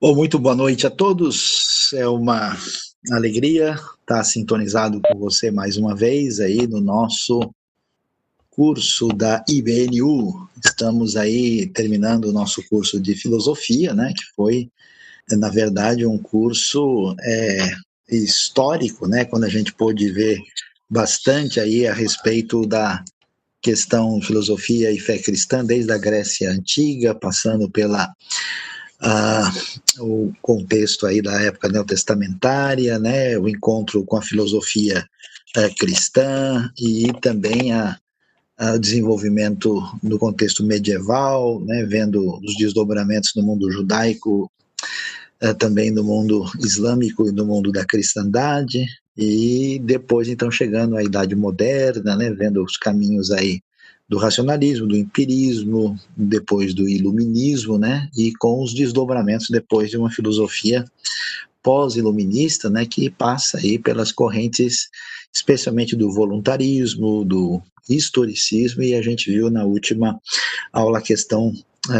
Bom, muito boa noite a todos. É uma alegria estar sintonizado com você mais uma vez aí no nosso curso da IBNU. Estamos aí terminando o nosso curso de filosofia, né, que foi, na verdade, um curso é, histórico, né, quando a gente pôde ver bastante aí a respeito da questão filosofia e fé cristã desde a Grécia antiga, passando pela o contexto aí da época neotestamentária, né, o encontro com a filosofia uh, cristã e também a, desenvolvimento no contexto medieval, né, vendo os desdobramentos no mundo judaico, uh, também no mundo islâmico e no mundo da cristandade, e depois então chegando à idade moderna, né, vendo os caminhos aí do racionalismo, do empirismo, depois do iluminismo, né, e com os desdobramentos depois de uma filosofia pós-iluminista, né, que passa aí pelas correntes, especialmente do voluntarismo, do historicismo, e a gente viu na última aula a questão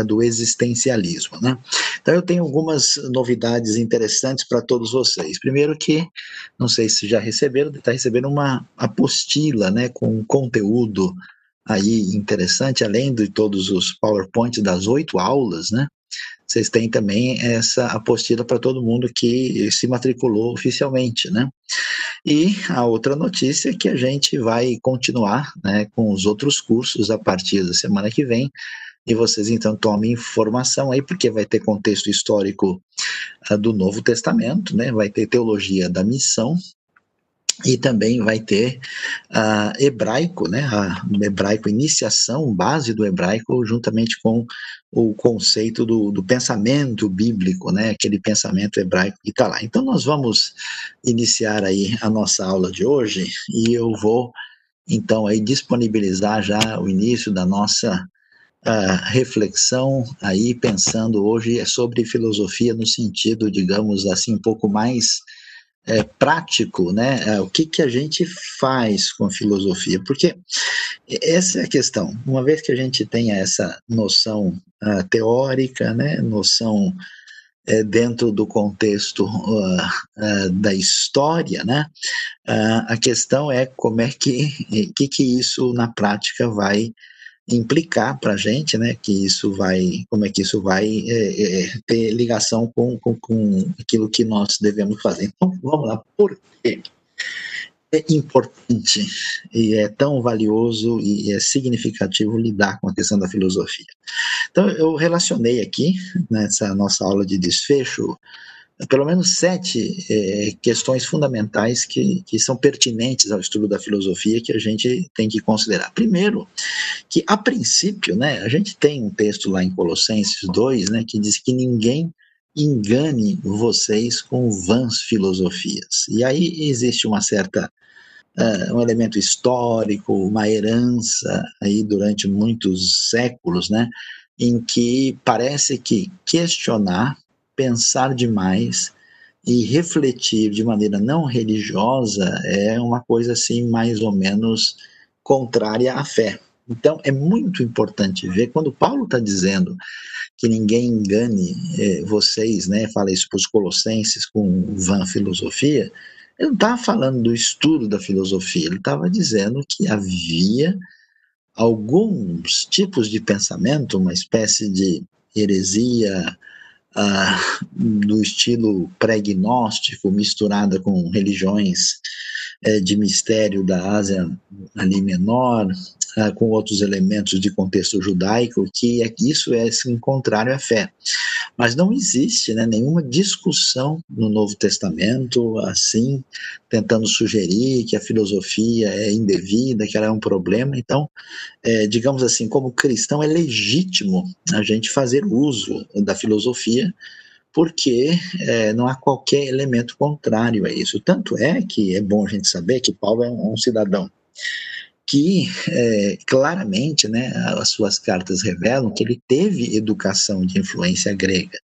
do existencialismo, né? Então eu tenho algumas novidades interessantes para todos vocês. Primeiro que, não sei se já receberam, está recebendo uma apostila, né, com conteúdo aí interessante, além de todos os PowerPoints das oito aulas, né? Vocês têm também essa apostila para todo mundo que se matriculou oficialmente, né? E a outra notícia é que a gente vai continuar né, com os outros cursos a partir da semana que vem. E vocês então tomem informação aí, porque vai ter contexto histórico uh, do Novo Testamento, né? Vai ter teologia da missão, e também vai ter uh, hebraico, né, a hebraico iniciação, base do hebraico, juntamente com o conceito do, do pensamento bíblico, né, aquele pensamento hebraico que está lá. Então nós vamos iniciar aí a nossa aula de hoje e eu vou então aí disponibilizar já o início da nossa uh, reflexão aí pensando hoje é sobre filosofia no sentido, digamos assim, um pouco mais é, prático, né? É, o que, que a gente faz com a filosofia? Porque essa é a questão. Uma vez que a gente tenha essa noção uh, teórica, né? Noção é, dentro do contexto uh, uh, da história, né? a questão é como é que, que, que isso na prática vai implicar para a gente, né, que isso vai, como é que isso vai é, é, ter ligação com, com, com aquilo que nós devemos fazer. Então, vamos lá, por quê? É importante e é tão valioso e é significativo lidar com a questão da filosofia. Então, eu relacionei aqui, nessa nossa aula de desfecho, pelo menos sete é, questões fundamentais que, que são pertinentes ao estudo da filosofia que a gente tem que considerar. Primeiro, que a princípio, né, a gente tem um texto lá em Colossenses 2, né, que diz que ninguém engane vocês com vãs filosofias. E aí existe uma certa uh, um elemento histórico, uma herança aí durante muitos séculos, né, em que parece que questionar pensar demais e refletir de maneira não religiosa é uma coisa assim mais ou menos contrária à fé. Então é muito importante ver quando Paulo está dizendo que ninguém engane eh, vocês, né? Fala isso para os colossenses com vã filosofia. Ele não estava falando do estudo da filosofia, ele estava dizendo que havia alguns tipos de pensamento, uma espécie de heresia ah, do estilo pré-gnóstico, misturada com religiões é, de mistério da Ásia ali menor, ah, com outros elementos de contexto judaico, que é, isso é assim, contrário à fé. Mas não existe né, nenhuma discussão no Novo Testamento assim, tentando sugerir que a filosofia é indevida, que ela é um problema. Então, é, digamos assim, como cristão, é legítimo a gente fazer uso da filosofia porque é, não há qualquer elemento contrário a isso. Tanto é que é bom a gente saber que Paulo é um cidadão que é, claramente né, as suas cartas revelam que ele teve educação de influência grega.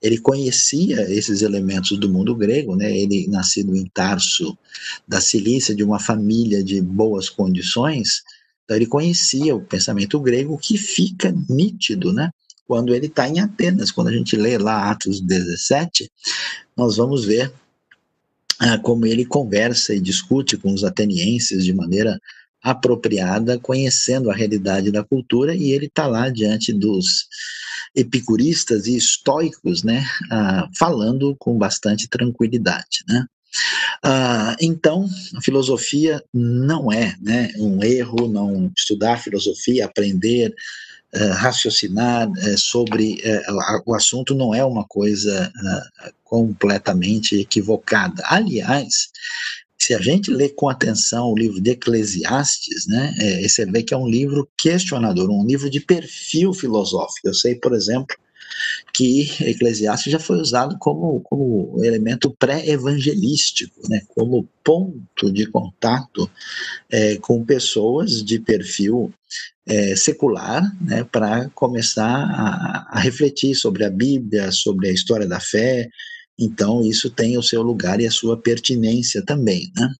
Ele conhecia esses elementos do mundo grego, né? ele nascido em Tarso, da Cilícia, de uma família de boas condições, então ele conhecia o pensamento grego, que fica nítido né? quando ele está em Atenas. Quando a gente lê lá Atos 17, nós vamos ver ah, como ele conversa e discute com os atenienses de maneira apropriada, conhecendo a realidade da cultura, e ele está lá diante dos epicuristas e estoicos, né, ah, falando com bastante tranquilidade, né. Ah, então, a filosofia não é né, um erro, não estudar filosofia, aprender, uh, raciocinar uh, sobre uh, o assunto não é uma coisa completamente equivocada. Aliás, se a gente lê com atenção o livro de Eclesiastes, né, é, você vê que é um livro questionador, um livro de perfil filosófico. Eu sei, por exemplo, que Eclesiastes já foi usado como, como elemento pré-evangelístico, né, como ponto de contato é, com pessoas de perfil é, secular, né, para começar a, a refletir sobre a Bíblia, sobre a história da fé. Então, isso tem o seu lugar e a sua pertinência também. Né?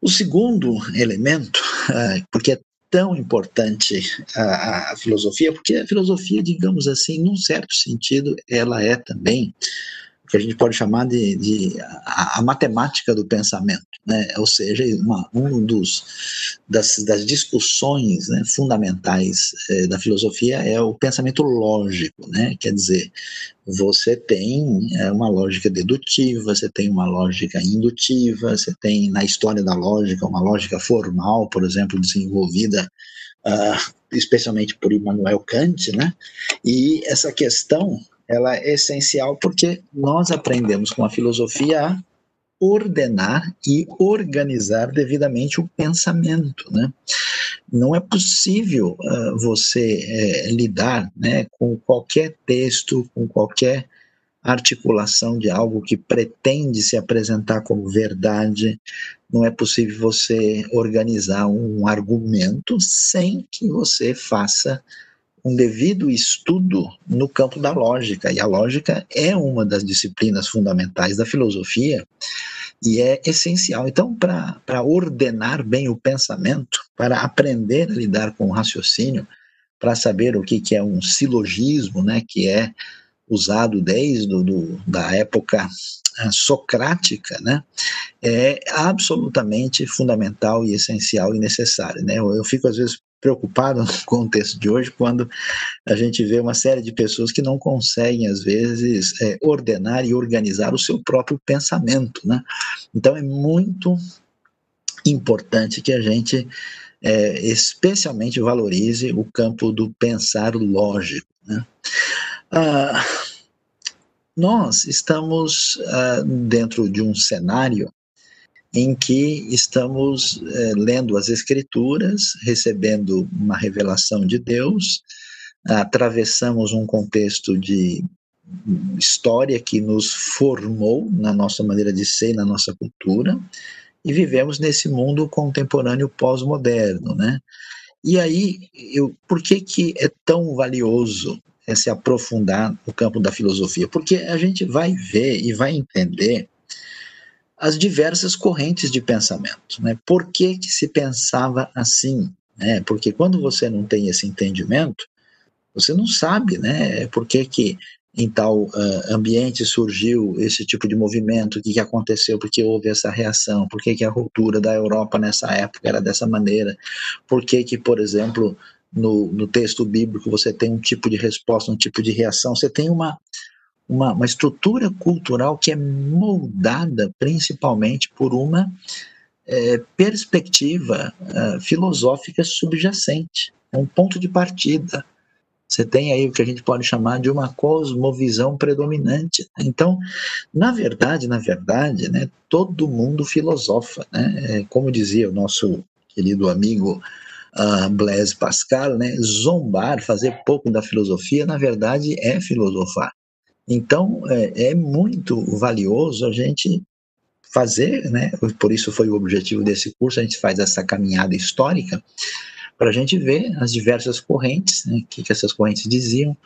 O segundo elemento, é, porque é tão importante a, a, filosofia, porque a filosofia, digamos assim, num certo sentido, ela é também que a gente pode chamar de, de a, a, matemática do pensamento, né? ou seja, uma, um dos das, das discussões né, fundamentais eh, da filosofia é o pensamento lógico, né? quer dizer, você tem é, uma lógica dedutiva, você tem uma lógica indutiva, você tem na história da lógica uma lógica formal, por exemplo, desenvolvida uh, especialmente por Immanuel Kant, né? E essa questão ela é essencial porque nós aprendemos com a filosofia a ordenar e organizar devidamente o pensamento, né? Não é possível uh, você é, lidar, né, com qualquer texto, com qualquer articulação de algo que pretende se apresentar como verdade. Não é possível você organizar um argumento sem que você faça um devido estudo no campo da lógica. E a lógica é uma das disciplinas fundamentais da filosofia e é essencial. Então, para ordenar bem o pensamento, para aprender a lidar com o raciocínio, para saber o que, que é um silogismo, né, que é usado desde do, da época ah, socrática, né, é absolutamente fundamental e essencial e necessário. Né? Eu, eu fico, às vezes, preocupado no contexto de hoje quando a gente vê uma série de pessoas que não conseguem, às vezes, é, ordenar e organizar o seu próprio pensamento. Né? Então, é muito importante que a gente é, especialmente valorize o campo do pensar lógico. Né? Ah, nós estamos ah, dentro de um cenário em que estamos é, lendo as Escrituras, recebendo uma revelação de Deus, atravessamos um contexto de história que nos formou na nossa maneira de ser, na nossa cultura, e vivemos nesse mundo contemporâneo pós-moderno, né? E aí, eu, por que que é tão valioso é se aprofundar no campo da filosofia? Porque a gente vai ver e vai entender as diversas correntes de pensamento. Né? Por que, que se pensava assim? Né? Porque quando você não tem esse entendimento, você não sabe né, por que, que em tal uh, ambiente surgiu esse tipo de movimento, o que, que aconteceu, por que houve essa reação, por que, que a ruptura da Europa nessa época era dessa maneira, por que, que por exemplo, no, no texto bíblico você tem um tipo de resposta, um tipo de reação, você tem uma, uma, uma estrutura cultural que é moldada principalmente por uma é, perspectiva uh, filosófica subjacente, é um ponto de partida. Você tem aí o que a gente pode chamar de uma cosmovisão predominante. Então, na verdade, na verdade, né, todo mundo filosofa. Né? É, como dizia o nosso querido amigo uh, Blaise Pascal, né, zombar, fazer pouco da filosofia, na verdade, é filosofar. Então, é, é muito valioso a gente fazer, né? Por isso foi o objetivo desse curso, a gente faz essa caminhada histórica para a gente ver as diversas correntes, né, o que, que essas correntes diziam,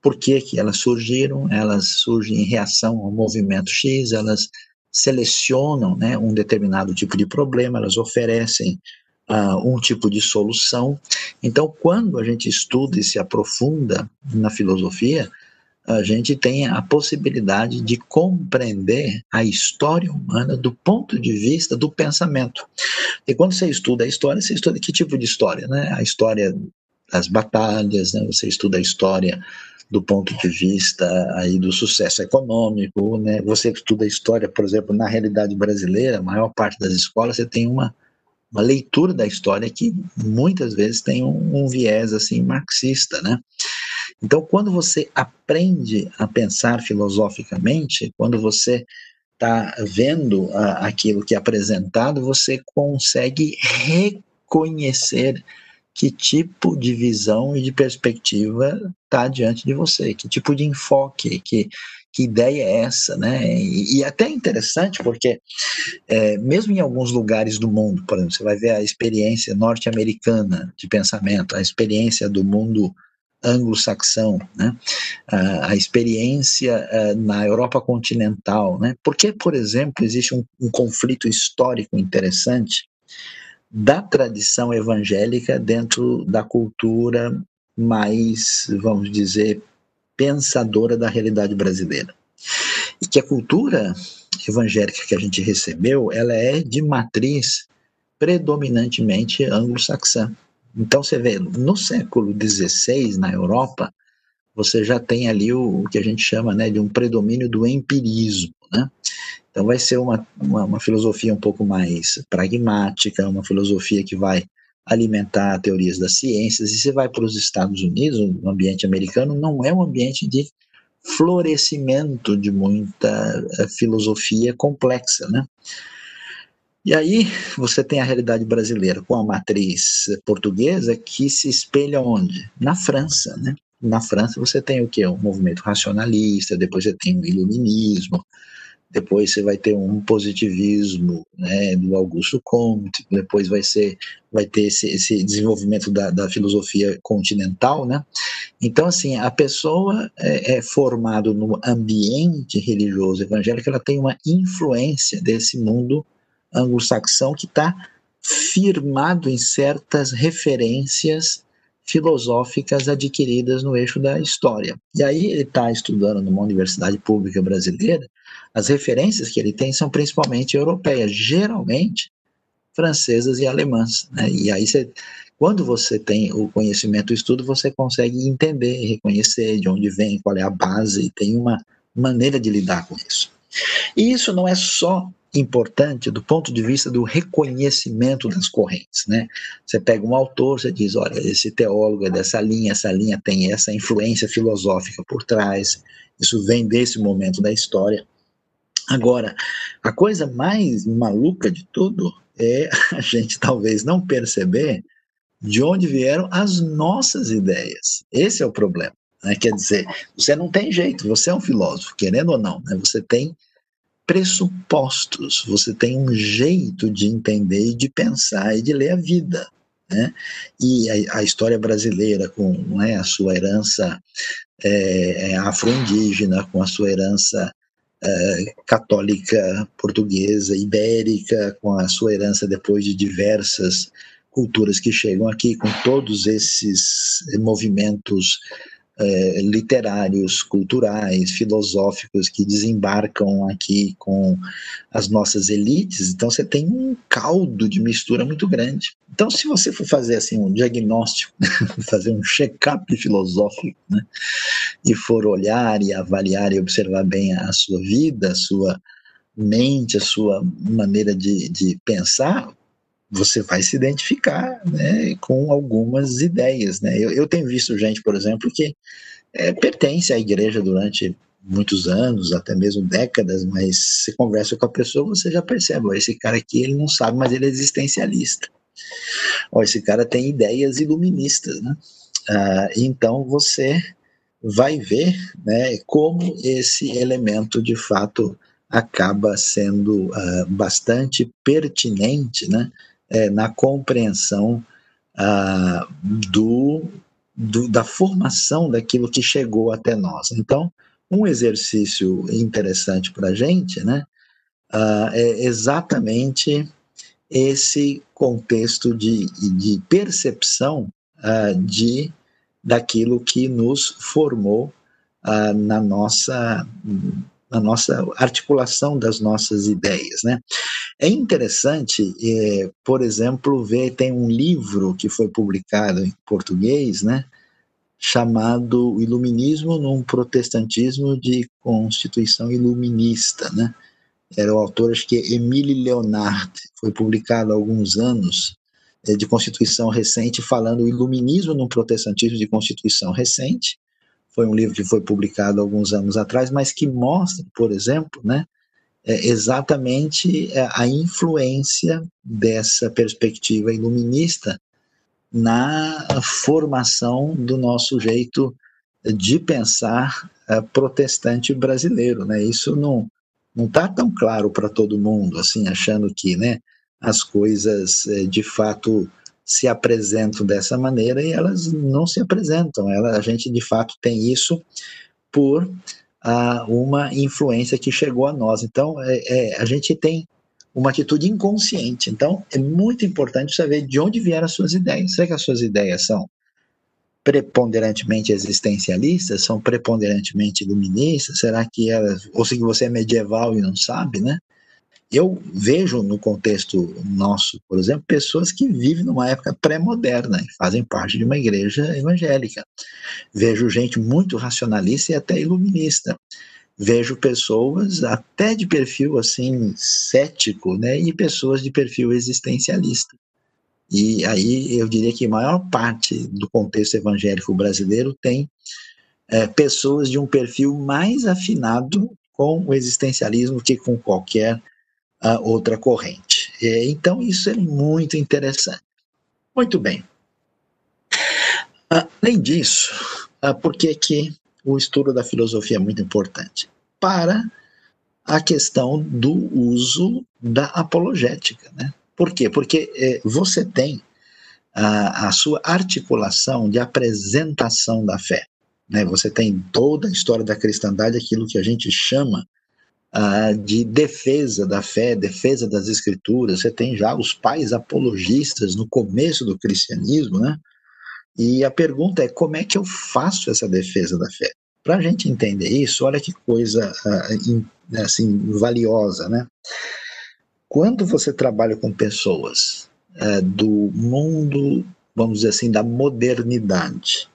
por que, que elas surgiram, elas surgem em reação ao movimento X, elas selecionam né, um determinado tipo de problema, elas oferecem uh, um tipo de solução. Então, quando a gente estuda e se aprofunda na filosofia, a gente tem a possibilidade de compreender a história humana do ponto de vista do pensamento. E quando você estuda a história, você estuda que tipo de história, né? A história das batalhas, né? Você estuda a história do ponto de vista aí do sucesso econômico, né? Você estuda a história, por exemplo, na realidade brasileira, a maior parte das escolas você tem uma uma leitura da história que muitas vezes tem um, um viés assim marxista, né? Então, quando você aprende a pensar filosoficamente, quando você está vendo uh, aquilo que é apresentado, você consegue reconhecer que tipo de visão e de perspectiva está diante de você, que tipo de enfoque, que, que ideia é essa, né? E, e até interessante porque é, mesmo em alguns lugares do mundo, por exemplo, você vai ver a experiência norte-americana de pensamento, a experiência do mundo anglo-saxão, né? a, a experiência uh, na Europa continental, né? Porque, por exemplo, existe um, um conflito histórico interessante da tradição evangélica dentro da cultura mais, vamos dizer, pensadora da realidade brasileira. E que a cultura evangélica que a gente recebeu, ela é de matriz predominantemente anglo-saxã. Então você vê, no século XVI, na Europa, você já tem ali o, o, que a gente chama né, de um predomínio do empirismo. Né? Então vai ser uma, uma, uma, filosofia um pouco mais pragmática, uma filosofia que vai alimentar teorias das ciências. E você vai para os Estados Unidos, o ambiente americano não é um ambiente de florescimento de muita eh, filosofia complexa, né? E aí você tem a realidade brasileira com a matriz portuguesa que se espelha onde? Na França, né? Na França você tem o que? Um movimento racionalista, depois você tem o iluminismo, depois você vai ter um positivismo né, do Augusto Comte, depois vai ser vai ter esse, esse desenvolvimento da, da, filosofia continental, né? Então assim a pessoa é, é formada no ambiente religioso evangélico, ela tem uma influência desse mundo anglo-saxão que está firmado em certas referências filosóficas adquiridas no eixo da história. E aí ele está estudando numa universidade pública brasileira, as referências que ele tem são principalmente europeias, geralmente francesas e alemãs. Né? E aí você, quando você tem o conhecimento, o estudo, você consegue entender, reconhecer de onde vem, qual é a base, e tem uma maneira de lidar com isso. E isso não é só importante do ponto de vista do reconhecimento das correntes, né? Você pega um autor, você diz, olha, esse teólogo é dessa linha, essa linha tem essa influência filosófica por trás, isso vem desse momento da história. Agora, a coisa mais maluca de tudo é a gente talvez não perceber de onde vieram as nossas ideias. Esse é o problema. Né? Quer dizer, você não tem jeito, você é um filósofo, querendo ou não, né? você tem pressupostos, você tem um jeito de entender e de pensar e de ler a vida. Né? E a, a história brasileira, com né, a sua herança é, é, afro-indígena, com a sua herança é, católica portuguesa, ibérica, com a sua herança depois de diversas culturas que chegam aqui, com todos esses movimentos é, literários, culturais, filosóficos que desembarcam aqui com as nossas elites, então você tem um caldo de mistura muito grande. Então, se você for fazer assim um diagnóstico, fazer um check-up filosófico, né, e for olhar e avaliar e observar bem a sua vida, a sua mente, a sua maneira de, de pensar, você vai se identificar né, com algumas ideias. Né? Eu, eu tenho visto gente, por exemplo, que é, pertence à igreja durante muitos anos, até mesmo décadas, mas se conversa com a pessoa, você já percebe, ó, esse cara aqui ele não sabe, mas ele é existencialista. Ó, esse cara tem ideias iluministas, né? Ah, então você vai ver né, como esse elemento de fato acaba sendo uh, bastante pertinente né, é, na compreensão ah, do, do, da formação daquilo que chegou até nós. Então, um exercício interessante para a gente né, ah, é exatamente esse contexto de, de percepção uh, de daquilo que nos formou uh, na nossa na nossa articulação das nossas ideias, né? É interessante, é, por exemplo, ver tem um livro que foi publicado em português, né? Chamado Iluminismo num Protestantismo de Constituição Iluminista, né? Era o autor, acho que é Emile Leonard, foi publicado há alguns anos é, de Constituição recente, falando o Iluminismo num Protestantismo de Constituição recente, foi um livro que foi publicado alguns anos atrás, mas que mostra, por exemplo, né, é exatamente é, a influência dessa perspectiva iluminista na formação do nosso jeito de pensar é, protestante brasileiro, né? Isso não não está tão claro para todo mundo, assim, achando que, né, as coisas de fato se apresentam dessa maneira e elas não se apresentam. Ela, a gente de fato tem isso por ah, uma influência que chegou a nós. Então, é, é, a gente tem uma atitude inconsciente. Então, é muito importante saber de onde vieram as suas ideias. Será que as suas ideias são preponderantemente existencialistas? São preponderantemente iluministas? Será que elas. Ou se você é medieval e não sabe, né? Eu vejo no contexto nosso, por exemplo, pessoas que vivem numa época pré-moderna e fazem parte de uma igreja evangélica. Vejo gente muito racionalista e até iluminista. Vejo pessoas até de perfil assim cético, né, e pessoas de perfil existencialista. E aí eu diria que a maior parte do contexto evangélico brasileiro tem é, pessoas de um perfil mais afinado com o existencialismo que com qualquer a outra corrente. Então, isso é muito interessante. Muito bem. Além disso, por que, que o estudo da filosofia é muito importante? Para a questão do uso da apologética. Né? Por quê? Porque é, você tem a, a, sua articulação de apresentação da fé. Né? Você tem toda a história da cristandade, aquilo que a gente chama ah, de defesa da fé, defesa das escrituras. Você tem já os pais apologistas no começo do cristianismo, né? E a pergunta é como é que eu faço essa defesa da fé? Para a gente entender isso, olha que coisa ah, assim valiosa, né? Quando você trabalha com pessoas ah, do mundo, vamos dizer assim, da modernidade,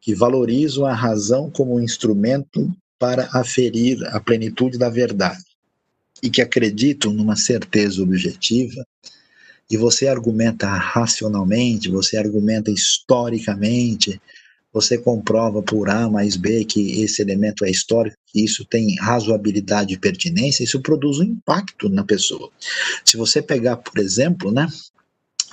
que valorizam a razão como um instrumento para aferir a plenitude da verdade e que acreditam numa certeza objetiva, e você argumenta racionalmente, você argumenta historicamente, você comprova por A mais B que esse elemento é histórico, que isso tem razoabilidade e pertinência, isso produz um impacto na pessoa. Se você pegar, por exemplo, né,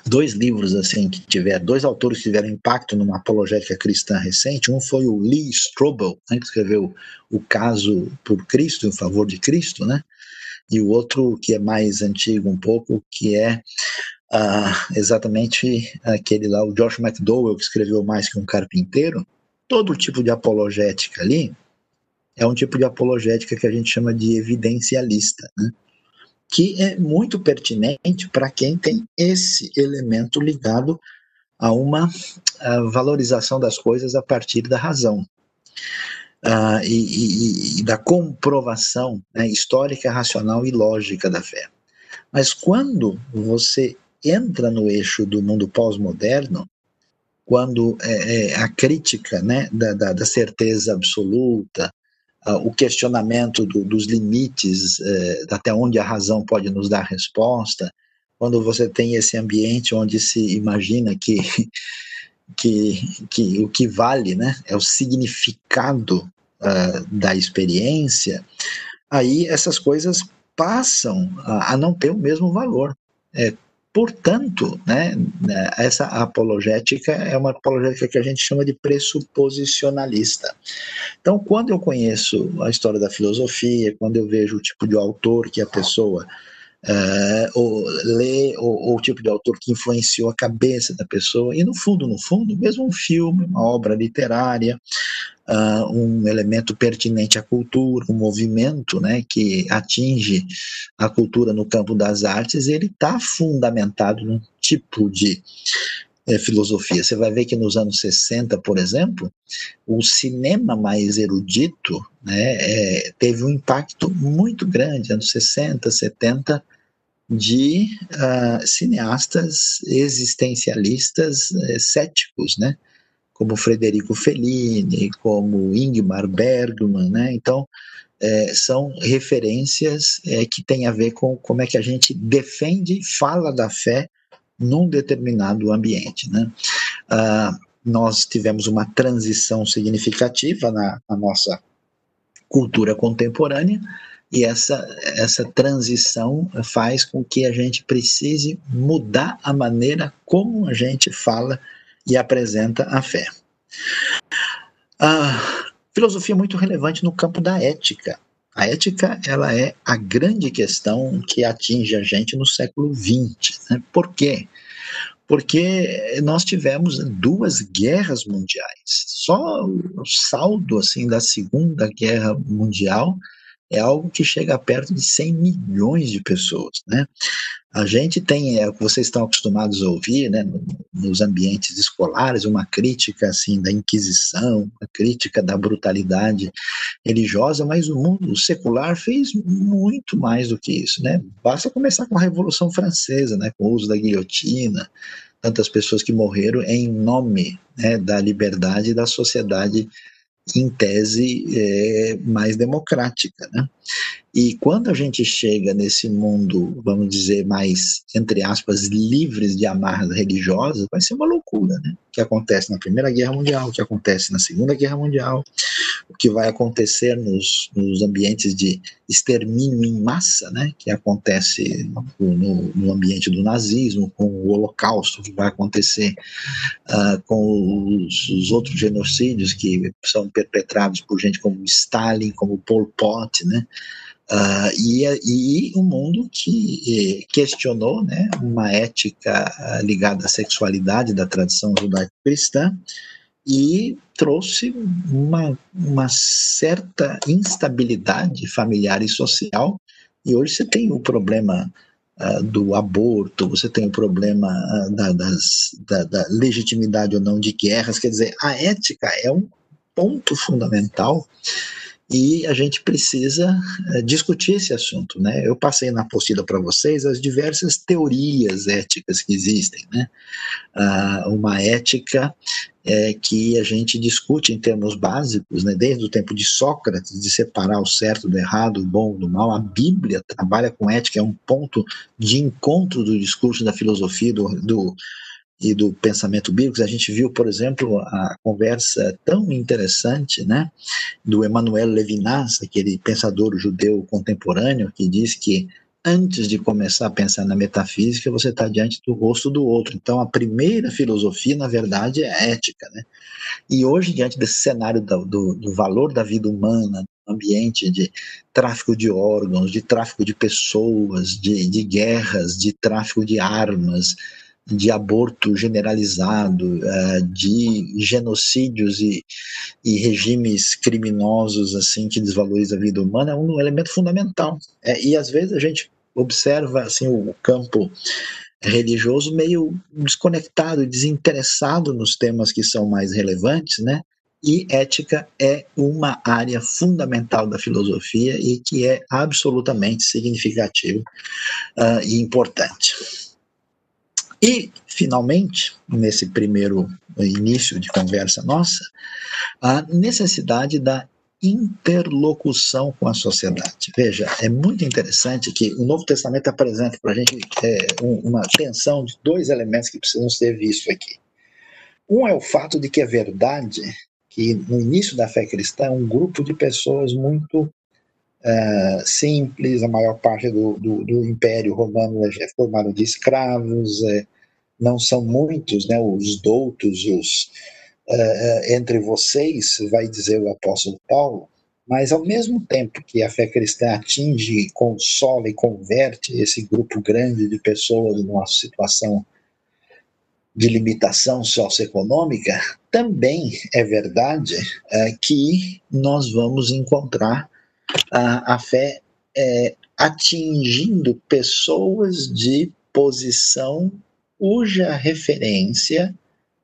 dois livros assim que tiveram, dois autores que tiveram impacto numa apologética cristã recente. Um foi o Lee Strobel, né, que escreveu O Caso por Cristo, em favor de Cristo, né? E o outro que é mais antigo um pouco, que é uh, exatamente aquele lá, o Josh McDowell, que escreveu Mais que um Carpinteiro. Todo tipo de apologética ali é um tipo de apologética que a gente chama de evidencialista, né? Que é muito pertinente para quem tem esse elemento ligado a uma a valorização das coisas a partir da razão. Uh, e, e, e, da comprovação né, histórica, racional e lógica da fé. Mas quando você entra no eixo do mundo pós-moderno, quando é, é, a crítica né, da, da, da certeza absoluta, o questionamento do, dos limites, uh, até onde a razão pode nos dar resposta, quando você tem esse ambiente onde se imagina que, que, que o que vale né, é o significado uh, da experiência, aí essas coisas passam a, a não ter o mesmo valor. É, Portanto, né, né, essa apologética é uma apologética que a gente chama de pressuposicionalista. Então, quando eu conheço a história da filosofia, quando eu vejo o tipo de autor que a pessoa uh, ou lê, ou, ou, o tipo de autor que influenciou a cabeça da pessoa, e no fundo, no fundo, mesmo um filme, uma obra literária, uh, um elemento pertinente à cultura, um movimento né, que atinge a cultura no campo das artes, ele está fundamentado num tipo de é, filosofia. Você vai ver que nos anos 60, por exemplo, o cinema mais erudito né, é, teve um impacto muito grande, anos 60, 70, de uh, cineastas existencialistas uh, céticos, né? como Frederico Fellini, como Ingmar Bergman, né? Então, é, são referências é, que têm a ver com como é que a gente defende e fala da fé num determinado ambiente, né? Ah, nós tivemos uma transição significativa na, na nossa cultura contemporânea, e essa, essa transição faz com que a gente precise mudar a maneira como a gente fala e apresenta a fé. A filosofia é muito relevante no campo da ética. A ética ela é a grande questão que atinge a gente no século XX. Né? Por quê? Porque nós tivemos duas guerras mundiais. Só o saldo assim da Segunda Guerra Mundial é algo que chega perto de 100 milhões de pessoas, né? A gente tem, é o que vocês estão acostumados a ouvir, né, nos ambientes escolares, uma crítica assim da Inquisição, uma crítica da brutalidade religiosa, mas o mundo secular fez muito mais do que isso, né? Basta começar com a Revolução Francesa, né, com o uso da guilhotina, tantas pessoas que morreram em nome né, da liberdade e da sociedade em tese é, mais democrática, né? E quando a gente chega nesse mundo, vamos dizer, mais, entre aspas, livres de amarras religiosas, vai ser uma loucura, né? Que acontece na Primeira Guerra Mundial, que acontece na Segunda Guerra Mundial, o que vai acontecer nos, nos ambientes de extermínio em massa, né? Que acontece no, no ambiente do nazismo, com o Holocausto, que vai acontecer uh, com os, os outros genocídios que são perpetrados por gente como Stalin, como Pol Pot, né? Uh, e, e um mundo que eh, questionou né, uma ética uh, ligada à sexualidade da tradição judaico-cristã e trouxe uma, uma certa instabilidade familiar e social. E hoje você tem o problema uh, do aborto, você tem o problema da, das, da, da legitimidade ou não de guerras. Quer dizer, a ética é um ponto fundamental e a gente precisa uh, discutir esse assunto, né? Eu passei na apostila para vocês as diversas teorias éticas que existem, né? Uh, uma ética é, que a gente discute em termos básicos, né? Desde o tempo de Sócrates, de separar o certo do errado, o bom do mal. A Bíblia trabalha com ética, é um ponto de encontro do discurso da filosofia do, do e do pensamento bíblico, a gente viu, por exemplo, a conversa tão interessante né, do Emmanuel Levinas, aquele pensador judeu contemporâneo, que diz que antes de começar a pensar na metafísica, você está diante do rosto do outro. Então, a primeira filosofia, na verdade, é a ética. Né? E hoje, diante desse cenário do, do, do valor da vida humana, ambiente de tráfico de órgãos, de tráfico de pessoas, de, de guerras, de tráfico de armas, de aborto generalizado, uh, de genocídios e, e, regimes criminosos assim que desvalorizam a vida humana é um elemento fundamental. É, e às vezes a gente observa assim o campo religioso meio desconectado, desinteressado nos temas que são mais relevantes, né? E ética é uma área fundamental da filosofia e que é absolutamente significativa uh, e importante. E, finalmente, nesse primeiro início de conversa nossa, a necessidade da interlocução com a sociedade. Veja, é muito interessante que o Novo Testamento apresenta para a gente é, uma tensão de dois elementos que precisam ser vistos aqui. Um é o fato de que é verdade que no início da fé cristã um grupo de pessoas muito uh, simples, a maior parte do, do, do, Império Romano é formado de escravos, é, não são muitos, né, os doutos, os, uh, entre vocês, vai dizer o apóstolo Paulo, mas ao mesmo tempo que a fé cristã atinge, consola e converte esse grupo grande de pessoas numa situação de limitação socioeconômica, também é verdade é, que nós vamos encontrar a, a fé é, atingindo pessoas de posição cuja referência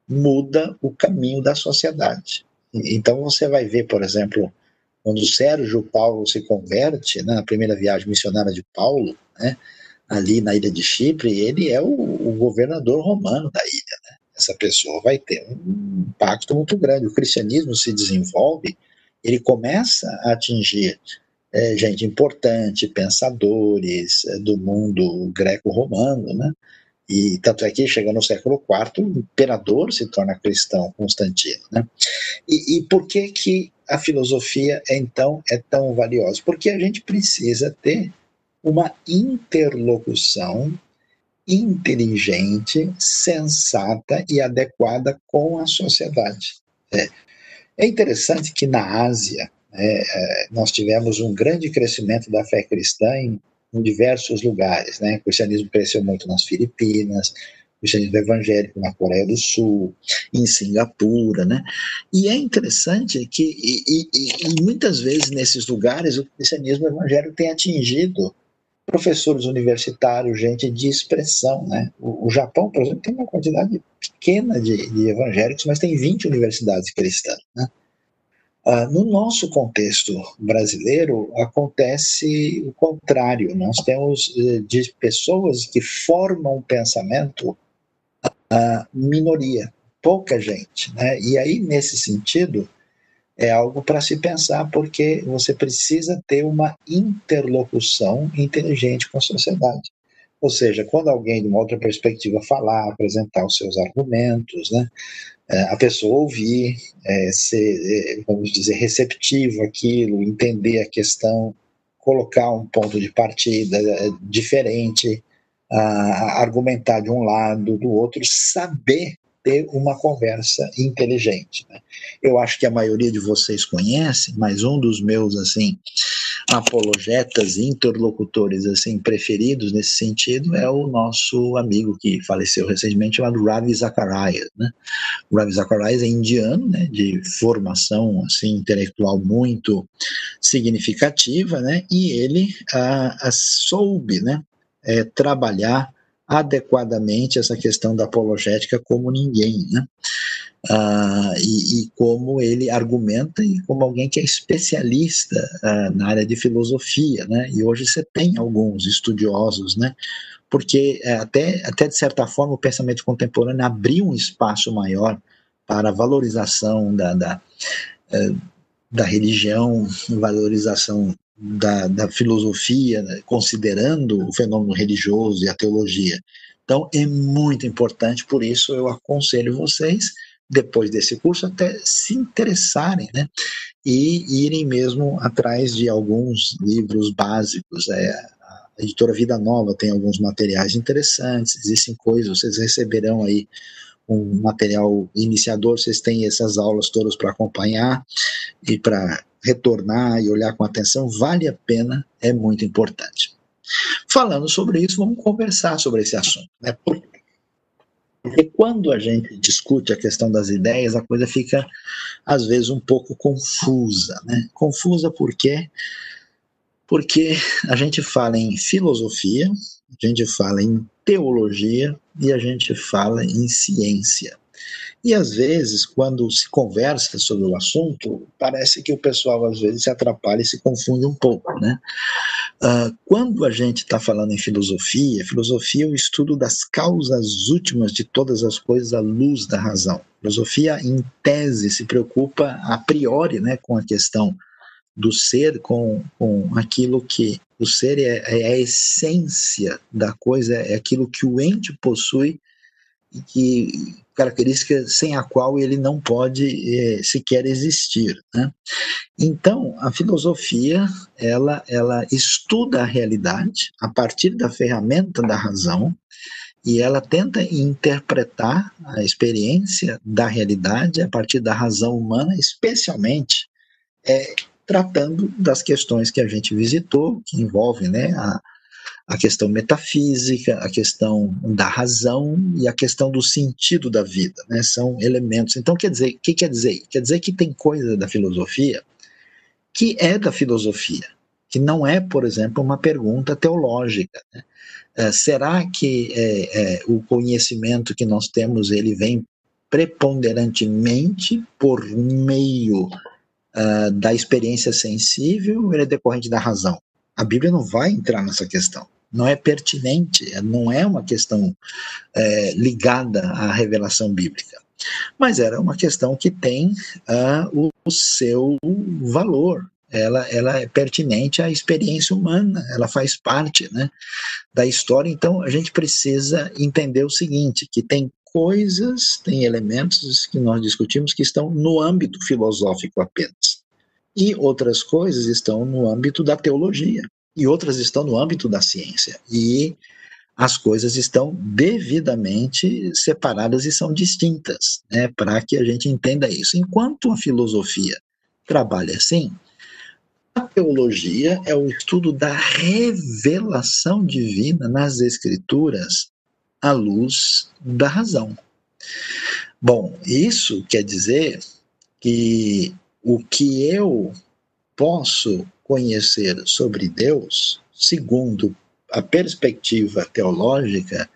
muda o caminho da sociedade. Então você vai ver, por exemplo, quando Sérgio Paulo se converte, né, na primeira viagem missionária de Paulo, né, ali na ilha de Chipre, ele é o, o governador romano da ilha. Né? Essa pessoa vai ter um impacto muito grande. O cristianismo se desenvolve, ele começa a atingir é, gente importante, pensadores é, do mundo greco-romano, né? E tanto é que chega no século IV, o imperador se torna cristão, Constantino, né? E, e por que que a filosofia então é tão valiosa? Porque a gente precisa ter uma interlocução inteligente, sensata e adequada com a sociedade. É, é interessante que na Ásia é, é, nós tivemos um grande crescimento da fé cristã em, em diversos lugares. Né? O cristianismo cresceu muito nas Filipinas, o cristianismo evangélico na Coreia do Sul, em Singapura, né? E é interessante que, e, e, e muitas vezes nesses lugares, o cristianismo evangélico tem atingido professores universitários, gente de expressão. Né? O, o Japão, por exemplo, tem uma quantidade pequena de, de evangélicos, mas tem 20 universidades cristãs. Né? Ah, no nosso contexto brasileiro, acontece o contrário. Nós temos eh, de pessoas que formam o pensamento a minoria, pouca gente. Né? E aí, nesse sentido, é algo para se pensar, porque você precisa ter uma interlocução inteligente com a sociedade. Ou seja, quando alguém de uma outra perspectiva falar, apresentar os seus argumentos, né, é, a pessoa ouvir, é, ser, é, vamos dizer, receptivo àquilo, entender a questão, colocar um ponto de partida é, diferente, a, argumentar de um lado, do outro, saber ter uma conversa inteligente. Né? Eu acho que a maioria de vocês conhece, mas um dos meus assim apologetas, interlocutores assim preferidos nesse sentido é o nosso amigo que faleceu recentemente chamado Ravi Zacharias, né? O Ravi Zacharias é indiano, né, de formação assim intelectual muito significativa, né? E ele ah, soube, né, é, trabalhar adequadamente essa questão da apologética como ninguém, né? Ah, e, e, como ele argumenta e como alguém que é especialista ah, na área de filosofia, né? E hoje você tem alguns estudiosos, né? Porque é, até, até de certa forma o pensamento contemporâneo abriu um espaço maior para a valorização da, da, é, da religião, valorização da, da filosofia, né, considerando o fenômeno religioso e a teologia. Então, é muito importante, por isso eu aconselho vocês, depois desse curso, até se interessarem, né? E irem mesmo atrás de alguns livros básicos. É, a editora Vida Nova tem alguns materiais interessantes, existem coisas, vocês receberão aí um material iniciador, vocês têm essas aulas todas para acompanhar e para retornar e olhar com atenção, vale a pena, é muito importante. Falando sobre isso, vamos conversar sobre esse assunto. Né? Porque quando a gente discute a questão das ideias, a coisa fica, às vezes, um pouco confusa. Né? Confusa por quê? Porque a gente fala em filosofia, a gente fala em teologia e a gente fala em ciência. E às vezes, quando se conversa sobre o assunto, parece que o pessoal às vezes se atrapalha e se confunde um pouco, né? Uh, quando a gente está falando em filosofia, filosofia é o estudo das causas últimas de todas as coisas à luz da razão. Filosofia, em tese, se preocupa a priori, né, com a questão do ser, com, com aquilo que o ser é, é a essência da coisa, é aquilo que o ente possui e que característica sem a qual ele não pode é, sequer existir. Né? Então, a filosofia ela, ela estuda a realidade a partir da ferramenta da razão e ela tenta interpretar a experiência da realidade a partir da razão humana, especialmente é, tratando das questões que a gente visitou, que envolvem né, a, a questão metafísica, a questão da razão e a questão do sentido da vida, né? São elementos. Então, quer dizer, o que quer dizer? Quer dizer que tem coisa da filosofia que é da filosofia, que não é, por exemplo, uma pergunta teológica. Né? É, será que é, é, o conhecimento que nós temos ele vem preponderantemente por meio uh, da experiência sensível ou ele é decorrente da razão? A Bíblia não vai entrar nessa questão não é pertinente, não é uma questão é, ligada à revelação bíblica. Mas era uma questão que tem o, o, seu valor, ela, ela é pertinente à experiência humana, ela faz parte né, da história. Então a gente precisa entender o seguinte: que tem coisas, tem elementos que nós discutimos que estão no âmbito filosófico apenas. E outras coisas estão no âmbito da teologia e outras estão no âmbito da ciência. E as coisas estão devidamente separadas e são distintas, né, para que a gente entenda isso. Enquanto a filosofia trabalha assim, a teologia é o estudo da revelação divina nas Escrituras à luz da razão. Bom, isso quer dizer que o que eu posso conhecer sobre Deus, segundo a perspectiva teológica,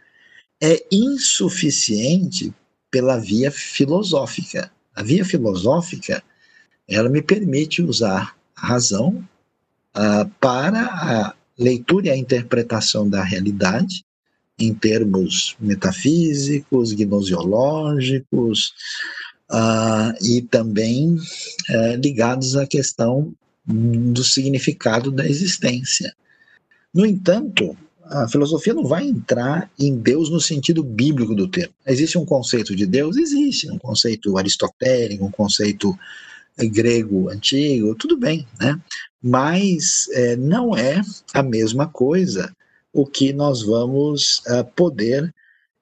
é insuficiente pela via filosófica. A via filosófica, ela me permite usar a razão uh, para a leitura e a interpretação da realidade em termos metafísicos, gnosiológicos uh, e também uh, ligados à questão do significado da existência. No entanto, a filosofia não vai entrar em Deus no sentido bíblico do termo. Existe um conceito de Deus? Existe, um conceito aristotélico, um conceito eh, grego antigo, tudo bem, né? Mas é, não é a mesma coisa o que nós vamos uh, poder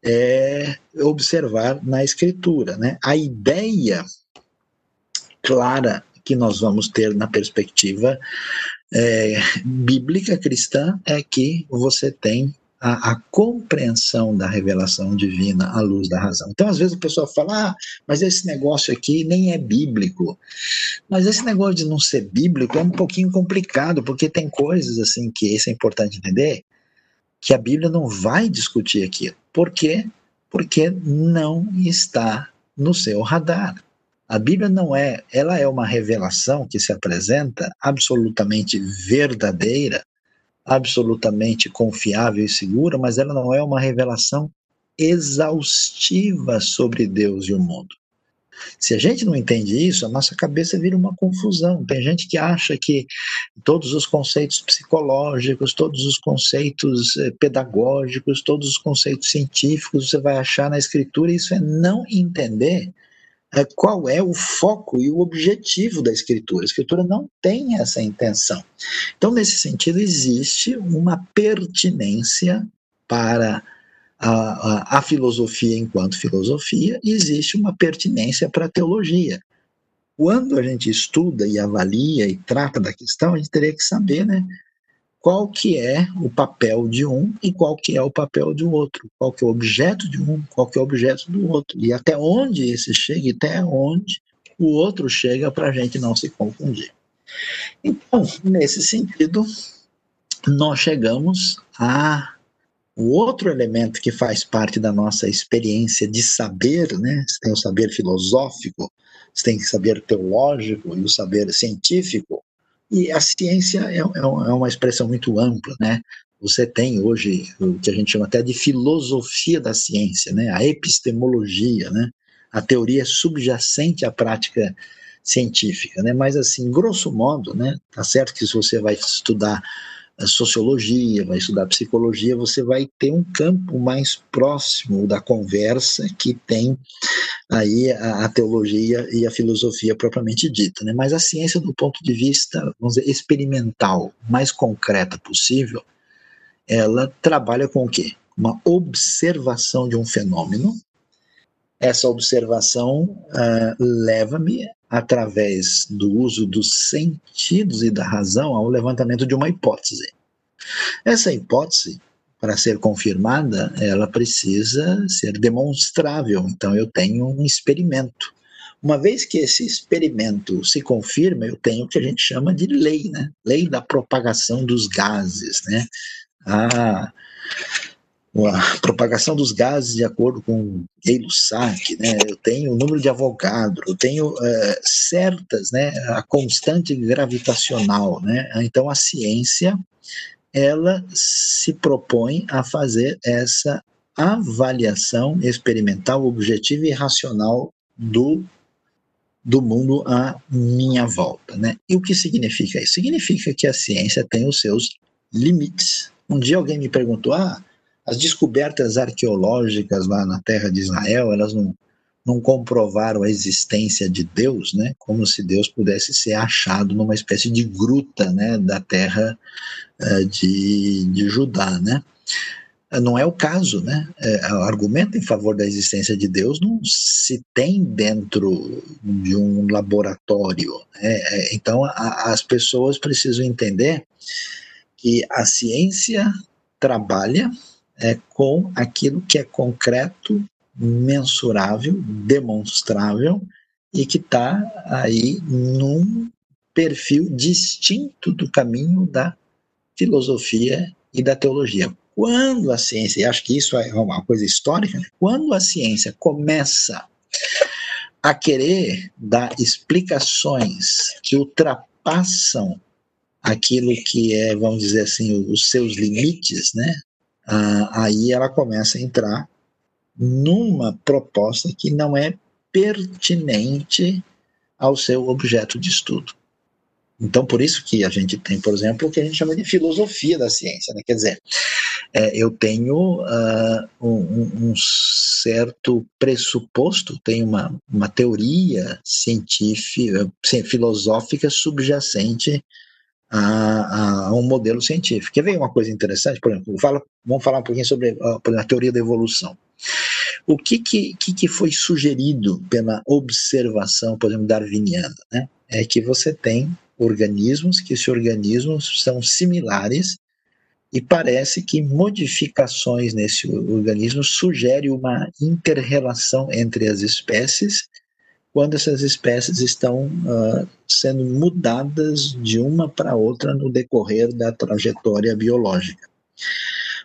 é, observar na escritura, né? A ideia clara que nós vamos ter na perspectiva é, bíblica cristã é que você tem a, a, compreensão da revelação divina à luz da razão. Então, às vezes, a pessoa fala, ah, mas esse negócio aqui nem é bíblico. Mas esse negócio de não ser bíblico é um pouquinho complicado, porque tem coisas assim que isso é importante entender, que a Bíblia não vai discutir aqui. Por quê? Porque não está no seu radar. A Bíblia não é, ela é uma revelação que se apresenta absolutamente verdadeira, absolutamente confiável e segura, mas ela não é uma revelação exaustiva sobre Deus e o mundo. Se a gente não entende isso, a nossa cabeça vira uma confusão. Tem gente que acha que todos os conceitos psicológicos, todos os conceitos eh, pedagógicos, todos os conceitos científicos você vai achar na escritura, isso é não entender é, qual é o foco e o objetivo da escritura. A escritura não tem essa intenção. Então, nesse sentido, existe uma pertinência para a, a, a filosofia enquanto filosofia e existe uma pertinência para a teologia. Quando a gente estuda e avalia e trata da questão, a gente teria que saber, né, qual que é o papel de um e qual que é o papel do outro, qual que é o objeto de um, qual que é o objeto do outro, e até onde esse chega e até onde o outro chega para a gente não se confundir. Então, nesse sentido, nós chegamos a o outro elemento que faz parte da nossa experiência de saber, né? Você tem o saber filosófico, você tem o saber teológico e o saber científico. E a ciência é, é, é uma expressão muito ampla, né? Você tem hoje o que a gente chama até de filosofia da ciência, né? A epistemologia, né? A teoria subjacente à prática científica, né? Mas assim, grosso modo, né? Tá certo que se você vai estudar sociologia, vai estudar psicologia, você vai ter um campo mais próximo da conversa que tem aí a, a, teologia e a filosofia propriamente dita, né? Mas a ciência do ponto de vista, vamos dizer, experimental, mais concreta possível, ela trabalha com o quê? Uma observação de um fenômeno. Essa observação uh, leva-me, através do uso dos sentidos e da razão, ao levantamento de uma hipótese. Essa hipótese, para ser confirmada, ela precisa ser demonstrável. Então, eu tenho um experimento. Uma vez que esse experimento se confirma, eu tenho o que a gente chama de lei, né? Lei da propagação dos gases, né? A, a propagação dos gases de acordo com Gay-Lussac, né? Eu tenho o número de Avogadro, eu tenho é, certas, né? A constante gravitacional, né? Então a ciência ela se propõe a fazer essa avaliação experimental, objetiva e racional do do mundo à minha volta, né? E o que significa isso? Significa que a ciência tem os seus limites. Um dia alguém me perguntou: "Ah, as descobertas arqueológicas lá na terra de Israel, elas não não comprovaram a existência de Deus, né? Como se Deus pudesse ser achado numa espécie de gruta, né, da terra uh, de, de Judá, né? não é o caso, né? É, argumento em favor da existência de Deus não se tem dentro de um laboratório. Né? É, então, a, as pessoas precisam entender que a ciência trabalha é, com aquilo que é concreto, mensurável, demonstrável e que está aí num perfil distinto do caminho da filosofia e da teologia quando a ciência, e acho que isso é uma coisa histórica, né? quando a ciência começa a querer dar explicações que ultrapassam aquilo que é, vamos dizer assim, os seus limites, né? Ah, aí ela começa a entrar numa proposta que não é pertinente ao seu objeto de estudo. Então, por isso que a gente tem, por exemplo, o que a gente chama de filosofia da ciência, né? Quer dizer, é, eu tenho uh, um, um, certo pressuposto, tenho uma, uma teoria científica, filosófica subjacente a, a, um modelo científico. Quer ver uma coisa interessante? Por exemplo, fala, vamos falar um pouquinho sobre a, a teoria da evolução. O que, que, que foi sugerido pela observação, por exemplo, darwiniana? Né? É que você tem organismos, que esses organismos são similares e parece que modificações nesse organismo sugerem uma interrelação entre as espécies quando essas espécies estão uh, sendo mudadas de uma para outra no decorrer da trajetória biológica.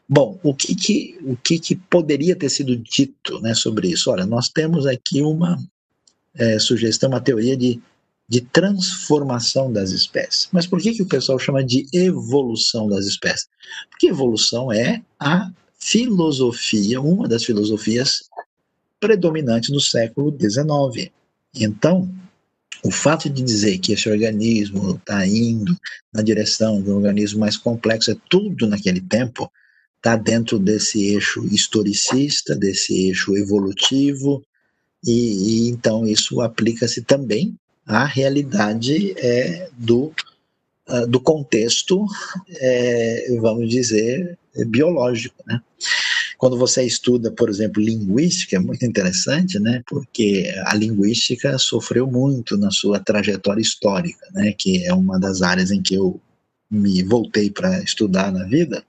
Bom, o que, que, o que, que poderia ter sido dito né, sobre isso? Olha, nós temos aqui uma é, sugestão, uma teoria de de transformação das espécies. Mas por que, que o pessoal chama de evolução das espécies? Porque evolução é a filosofia, uma das filosofias predominantes do século XIX. Então, o fato de dizer que esse organismo está indo na direção de um organismo mais complexo, é tudo naquele tempo, está dentro desse eixo historicista, desse eixo evolutivo, e, e então isso aplica-se também a realidade é do, uh, do contexto, é, vamos dizer, biológico, né? Quando você estuda, por exemplo, linguística, é muito interessante, né? Porque a linguística sofreu muito na sua trajetória histórica, né? Que é uma das áreas em que eu me voltei para estudar na vida.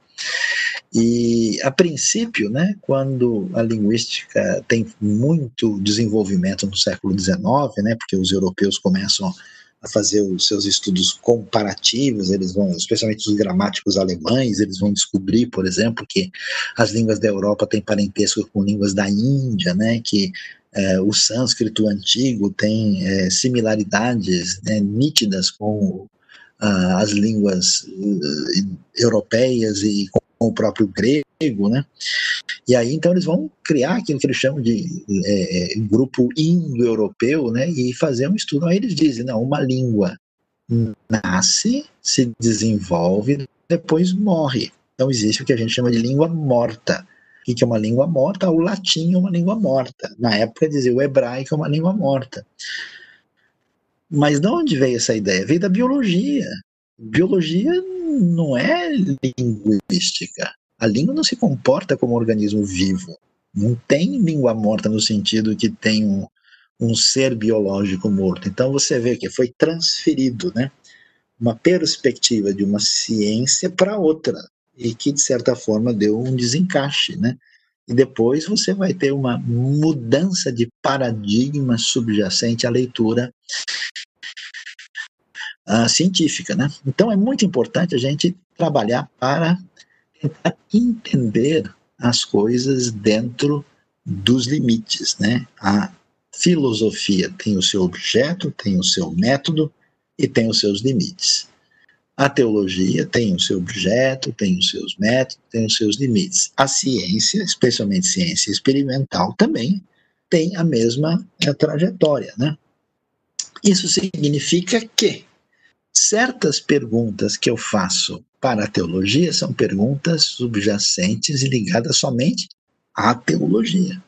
E, a princípio, né, quando a linguística tem muito desenvolvimento no século XIX, né, porque os europeus começam a fazer os seus estudos comparativos, eles vão, especialmente os gramáticos alemães, eles vão descobrir, por exemplo, que as línguas da Europa têm parentesco com línguas da Índia, né, que é, o sânscrito antigo tem é, similaridades né, nítidas com uh, as línguas uh, europeias e com o próprio grego, né? E aí então eles vão criar aquilo que eles chamam de é, é, grupo indo-europeu, né? E fazer um estudo. Aí eles dizem, não, uma língua nasce, se desenvolve, depois morre. Então existe o que a gente chama de língua morta. O que é uma língua morta? O latim é uma língua morta. Na época dizia o hebraico é uma língua morta. Mas de onde veio essa ideia? Veio da biologia. Biologia não é linguística. A língua não se comporta como um organismo vivo. Não tem língua morta no sentido que tem um, um ser biológico morto. Então você vê que foi transferido, né? Uma perspectiva de uma ciência para outra. e que, de certa forma, deu um desencaixe, né? E depois você vai ter uma mudança de paradigma subjacente à leitura uh, científica, né? Então é muito importante a gente trabalhar para entender as coisas dentro dos limites, né? A filosofia tem o seu objeto, tem o seu método e tem os seus limites. A teologia tem o seu objeto, tem os seus métodos, tem os seus limites. A ciência, especialmente ciência experimental, também tem a mesma eh, trajetória, né? Isso significa que certas perguntas que eu faço para a teologia são perguntas subjacentes e ligadas somente à teologia.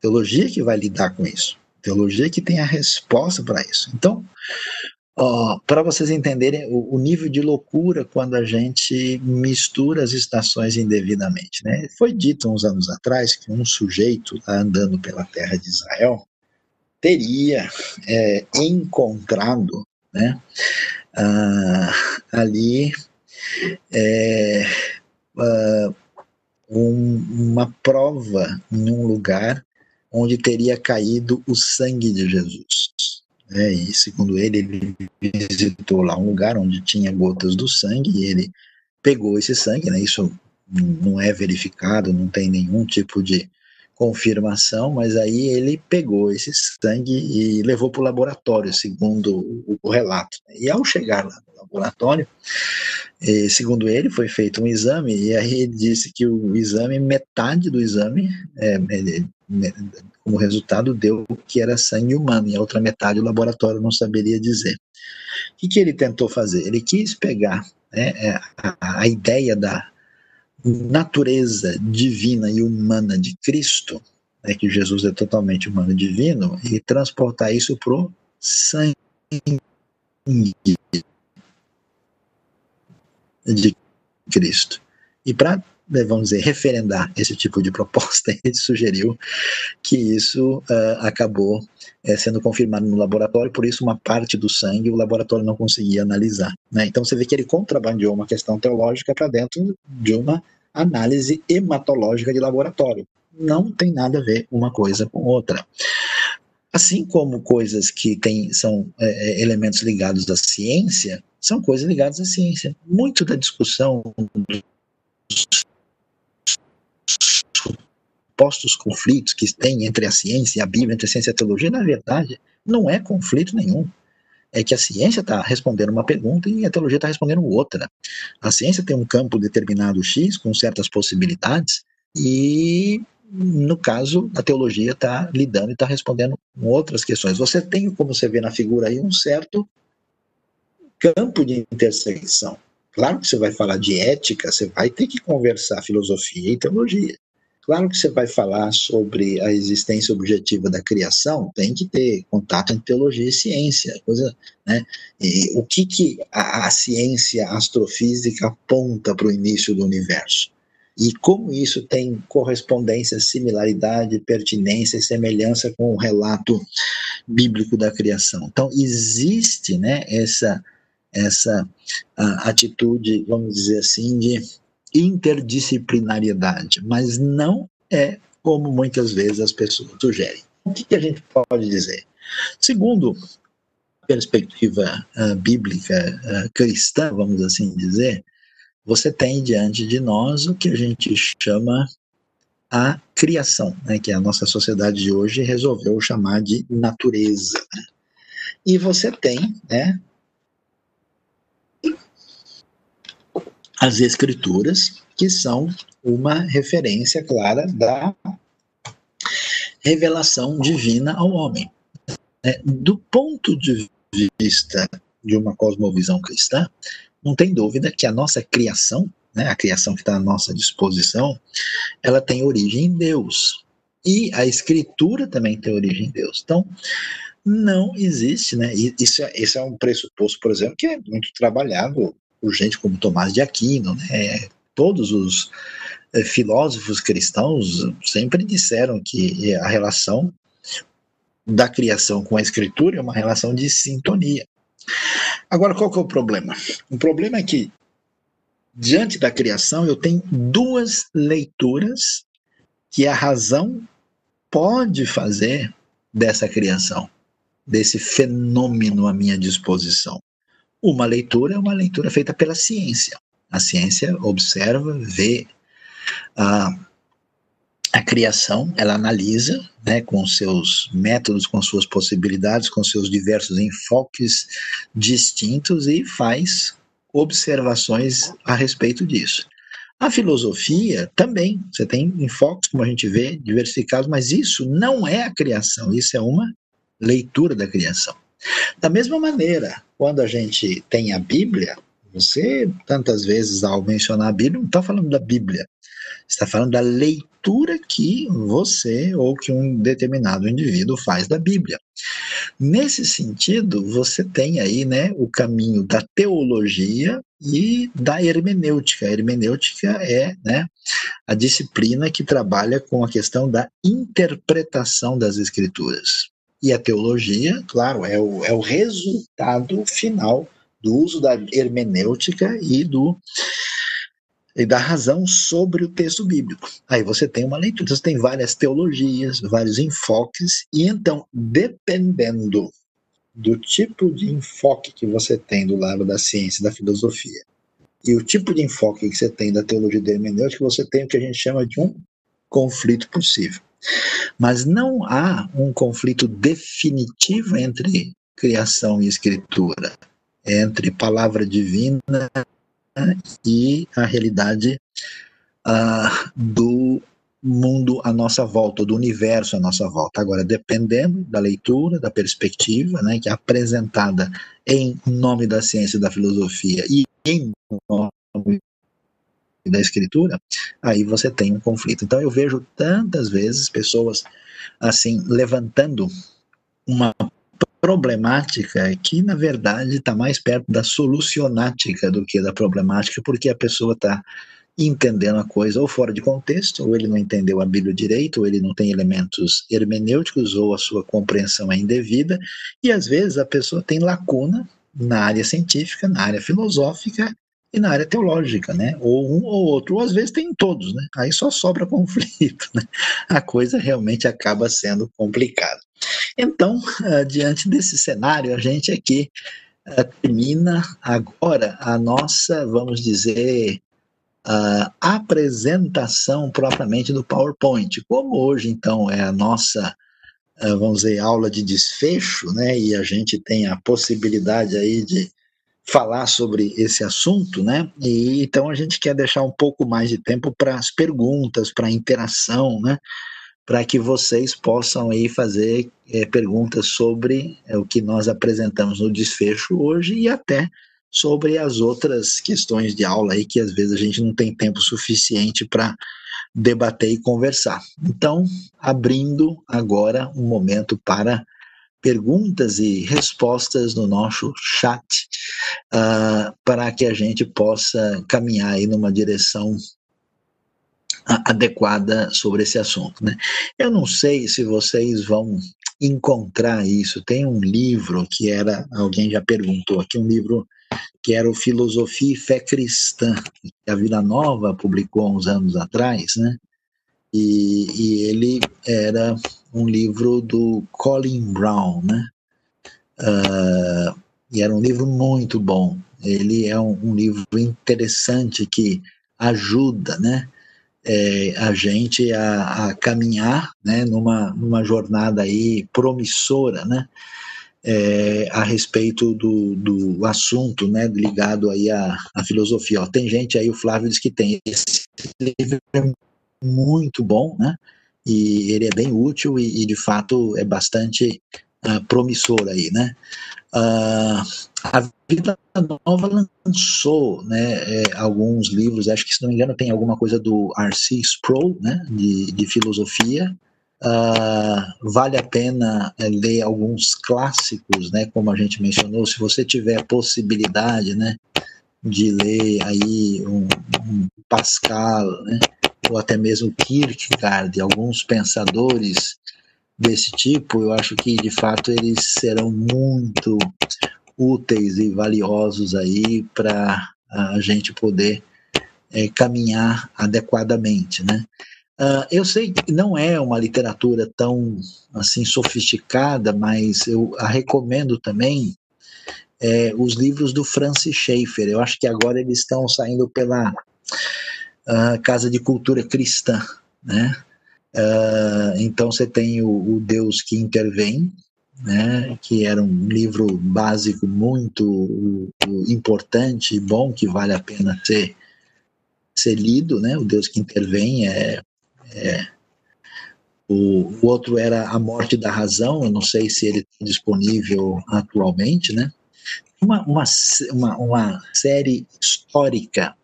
Teologia que vai lidar com isso. Teologia que tem a resposta para isso. Então, para vocês entenderem o, o, nível de loucura quando a gente mistura as estações indevidamente. Né? Foi dito uns anos atrás que um sujeito andando pela terra de Israel teria é, encontrado né, ah, ali é, ah, um, uma prova em um lugar onde teria caído o sangue de Jesus. É, e segundo ele, ele visitou lá um lugar onde tinha gotas do sangue e ele pegou esse sangue, né? Isso não é verificado, não tem nenhum tipo de confirmação, mas aí ele pegou esse sangue e levou para o laboratório, segundo o, relato. E ao chegar lá no laboratório, e, segundo ele, foi feito um exame, e aí ele disse que o exame, metade do exame, é, como resultado, deu que era sangue humano, e a outra metade o laboratório não saberia dizer. O que, que ele tentou fazer? Ele quis pegar né, é, a, a ideia da natureza divina e humana de Cristo, né, que Jesus é totalmente humano e divino, e transportar isso para o sangue de Cristo. E para, vamos dizer, referendar esse tipo de proposta, ele sugeriu que isso uh, acabou uh, sendo confirmado no laboratório, por isso uma parte do sangue o laboratório não conseguia analisar. Né? Então você vê que ele contrabandeou uma questão teológica para dentro de uma análise hematológica de laboratório. Não tem nada a ver uma coisa com outra. Assim como coisas que tem, são é, é elementos ligados à ciência, são coisas ligadas à ciência. Muito da discussão dos supostos conflitos que tem entre a ciência e a Bíblia, entre a ciência e a teologia, na verdade, não é conflito nenhum. É que a ciência está respondendo uma pergunta e a teologia está respondendo outra. A ciência tem um campo determinado X, com certas possibilidades, e no caso, a teologia está lidando e está respondendo com outras questões. Você tem, como você vê na figura aí, um certo campo de intersecção. Claro que você vai falar de ética, você vai ter que conversar filosofia e teologia. Claro que você vai falar sobre a existência objetiva da criação, tem que ter contato entre teologia e ciência, coisa, né? E o que que a, a ciência astrofísica aponta para o início do universo? e como isso tem correspondência, similaridade, pertinência e semelhança com o relato bíblico da criação. Então existe, né, essa essa atitude, vamos dizer assim, de interdisciplinariedade, mas não é como muitas vezes as pessoas sugerem. O que, que a gente pode dizer? Segundo a perspectiva uh, bíblica uh, cristã, vamos assim dizer, você tem diante de nós o que a gente chama a criação, né, que a nossa sociedade de hoje resolveu chamar de natureza. E você tem né, as escrituras, que são uma referência clara da revelação divina ao homem. É, do ponto de vista de uma cosmovisão cristã, não tem dúvida que a nossa criação, né, a criação que está à nossa disposição, ela tem origem em Deus. E a escritura também tem origem em Deus. Então, não existe, né? Isso é, isso é um pressuposto, por exemplo, que é muito trabalhado por gente como Tomás de Aquino, né? Todos os é, filósofos cristãos sempre disseram que a relação da criação com a escritura é uma relação de sintonia. Agora, qual que é o problema? O problema é que diante da criação, eu tenho duas leituras que a razão pode fazer dessa criação, desse fenômeno à minha disposição. Uma leitura é uma leitura feita pela ciência. A ciência observa, vê a, a criação, ela analisa né, com seus métodos, com suas possibilidades, com seus diversos enfoques distintos e faz observações a respeito disso. A filosofia também, você tem enfoques, como a gente vê, diversificados, mas isso não é a criação, isso é uma leitura da criação. Da mesma maneira, quando a gente tem a Bíblia, você, tantas vezes, ao mencionar a Bíblia, não está falando da Bíblia, está falando da leitura que você ou que um determinado indivíduo faz da Bíblia. Nesse sentido, você tem aí né, o caminho da teologia e da hermenêutica. A hermenêutica é né, a disciplina que trabalha com a questão da interpretação das escrituras. E a teologia, claro, é o, é o resultado final do uso da hermenêutica e do e da razão sobre o texto bíblico. Aí você tem uma leitura, você tem várias teologias, vários enfoques, e então, dependendo do tipo de enfoque que você tem do lado da ciência, da filosofia, e o tipo de enfoque que você tem da teologia da hermenêutica, você tem o que a gente chama de um conflito possível. Mas não há um conflito definitivo entre criação e escritura, entre palavra divina e a realidade uh, do mundo à nossa volta, do universo à nossa volta. Agora, dependendo da leitura, da perspectiva, né, que é apresentada em nome da ciência e da filosofia e em nome da escritura, aí você tem um conflito. Então eu vejo tantas vezes pessoas assim levantando uma problemática que na verdade está mais perto da solucionática do que da problemática, porque a pessoa está entendendo a coisa ou fora de contexto, ou ele não entendeu a Bíblia direito, ou ele não tem elementos hermenêuticos, ou a sua compreensão é indevida, e às vezes a pessoa tem lacuna na área científica, na área filosófica e na área teológica, né? Ou um ou outro, ou às vezes tem todos, né? Aí só sobra conflito, né? A coisa realmente acaba sendo complicada. Então, uh, diante desse cenário, a gente aqui uh, termina agora a nossa, vamos dizer, uh, apresentação propriamente do PowerPoint. Como hoje, então, é a nossa, vamos dizer, aula de desfecho, né, e a gente tem a possibilidade aí de falar sobre esse assunto, né, e então a gente quer deixar um pouco mais de tempo para as perguntas, para a interação, né, para que vocês possam aí fazer é, perguntas sobre é, o que nós apresentamos no desfecho hoje e até sobre as outras questões de aula aí que às vezes a gente não tem tempo suficiente para debater e conversar. Então, abrindo agora um momento para perguntas e respostas no nosso chat, uh, para que a gente possa caminhar aí numa direção adequada sobre esse assunto. Né? Eu não sei se vocês vão encontrar isso. Tem um livro que era, alguém já perguntou aqui, um livro que era o Filosofia e Fé Cristã, que a Vila Nova publicou uns anos atrás, né? E, e ele era um livro do Colin Brown, né? Uh, e era um livro muito bom. Ele é um, um livro interessante que ajuda, né? É, a gente a, a, caminhar, né? Numa, numa jornada aí promissora, né? é, a respeito do, do assunto, né, ligado aí à, à filosofia. Ó, tem gente aí, o Flávio diz que tem esse livro é muito bom, né, e ele é bem útil e, e de fato é bastante uh, promissor aí, né. Uh, a Vida Nova lançou né, é, alguns livros, acho que se não me engano tem alguma coisa do R.C. Sproul, né, de, de filosofia, Uh, vale a pena é, ler alguns clássicos, né, como a gente mencionou, se você tiver possibilidade, né, de ler aí um, um Pascal, né, ou até mesmo Kierkegaard, alguns pensadores desse tipo, eu acho que de fato eles serão muito úteis e valiosos aí para a gente poder é, caminhar adequadamente, né? Uh, eu sei que não é uma literatura tão assim sofisticada, mas eu a recomendo também é, os livros do Francis Schaeffer. Eu acho que agora eles estão saindo pela Casa de Cultura Cristã, né? Uh, então você tem o, o, Deus que intervém, né? Que era um livro básico muito importante e bom que vale a pena ser ser lido, né? O Deus que intervém é é, o, o, outro era A Morte da Razão, eu não sei se ele está disponível atualmente, né? Uma, uma, uma série histórica,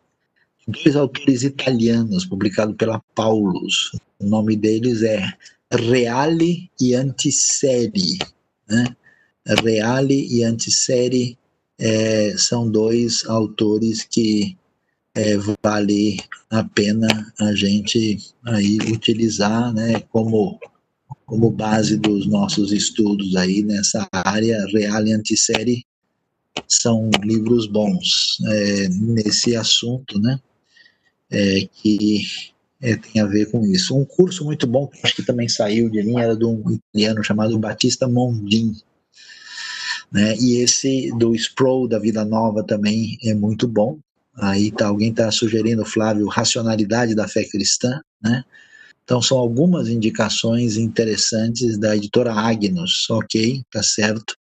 dois autores italianos, publicado pela Paulus. O nome deles é Reale e Antissérie, né? Reale e Antissérie é, são dois autores que é, vale a pena a gente aí utilizar né, como, como base dos nossos estudos aí nessa área real e antissérie são livros bons é, nesse assunto, né, é, que é, tem a ver com isso. Um curso muito bom que acho que também saiu de linha era de um italiano chamado Batista Mondin, né, e esse do Sproul da Vida Nova também é muito bom, Aí tá, alguém está sugerindo, Flávio, racionalidade da fé cristã, né? Então são algumas indicações interessantes da editora Agnus, ok, tá certo.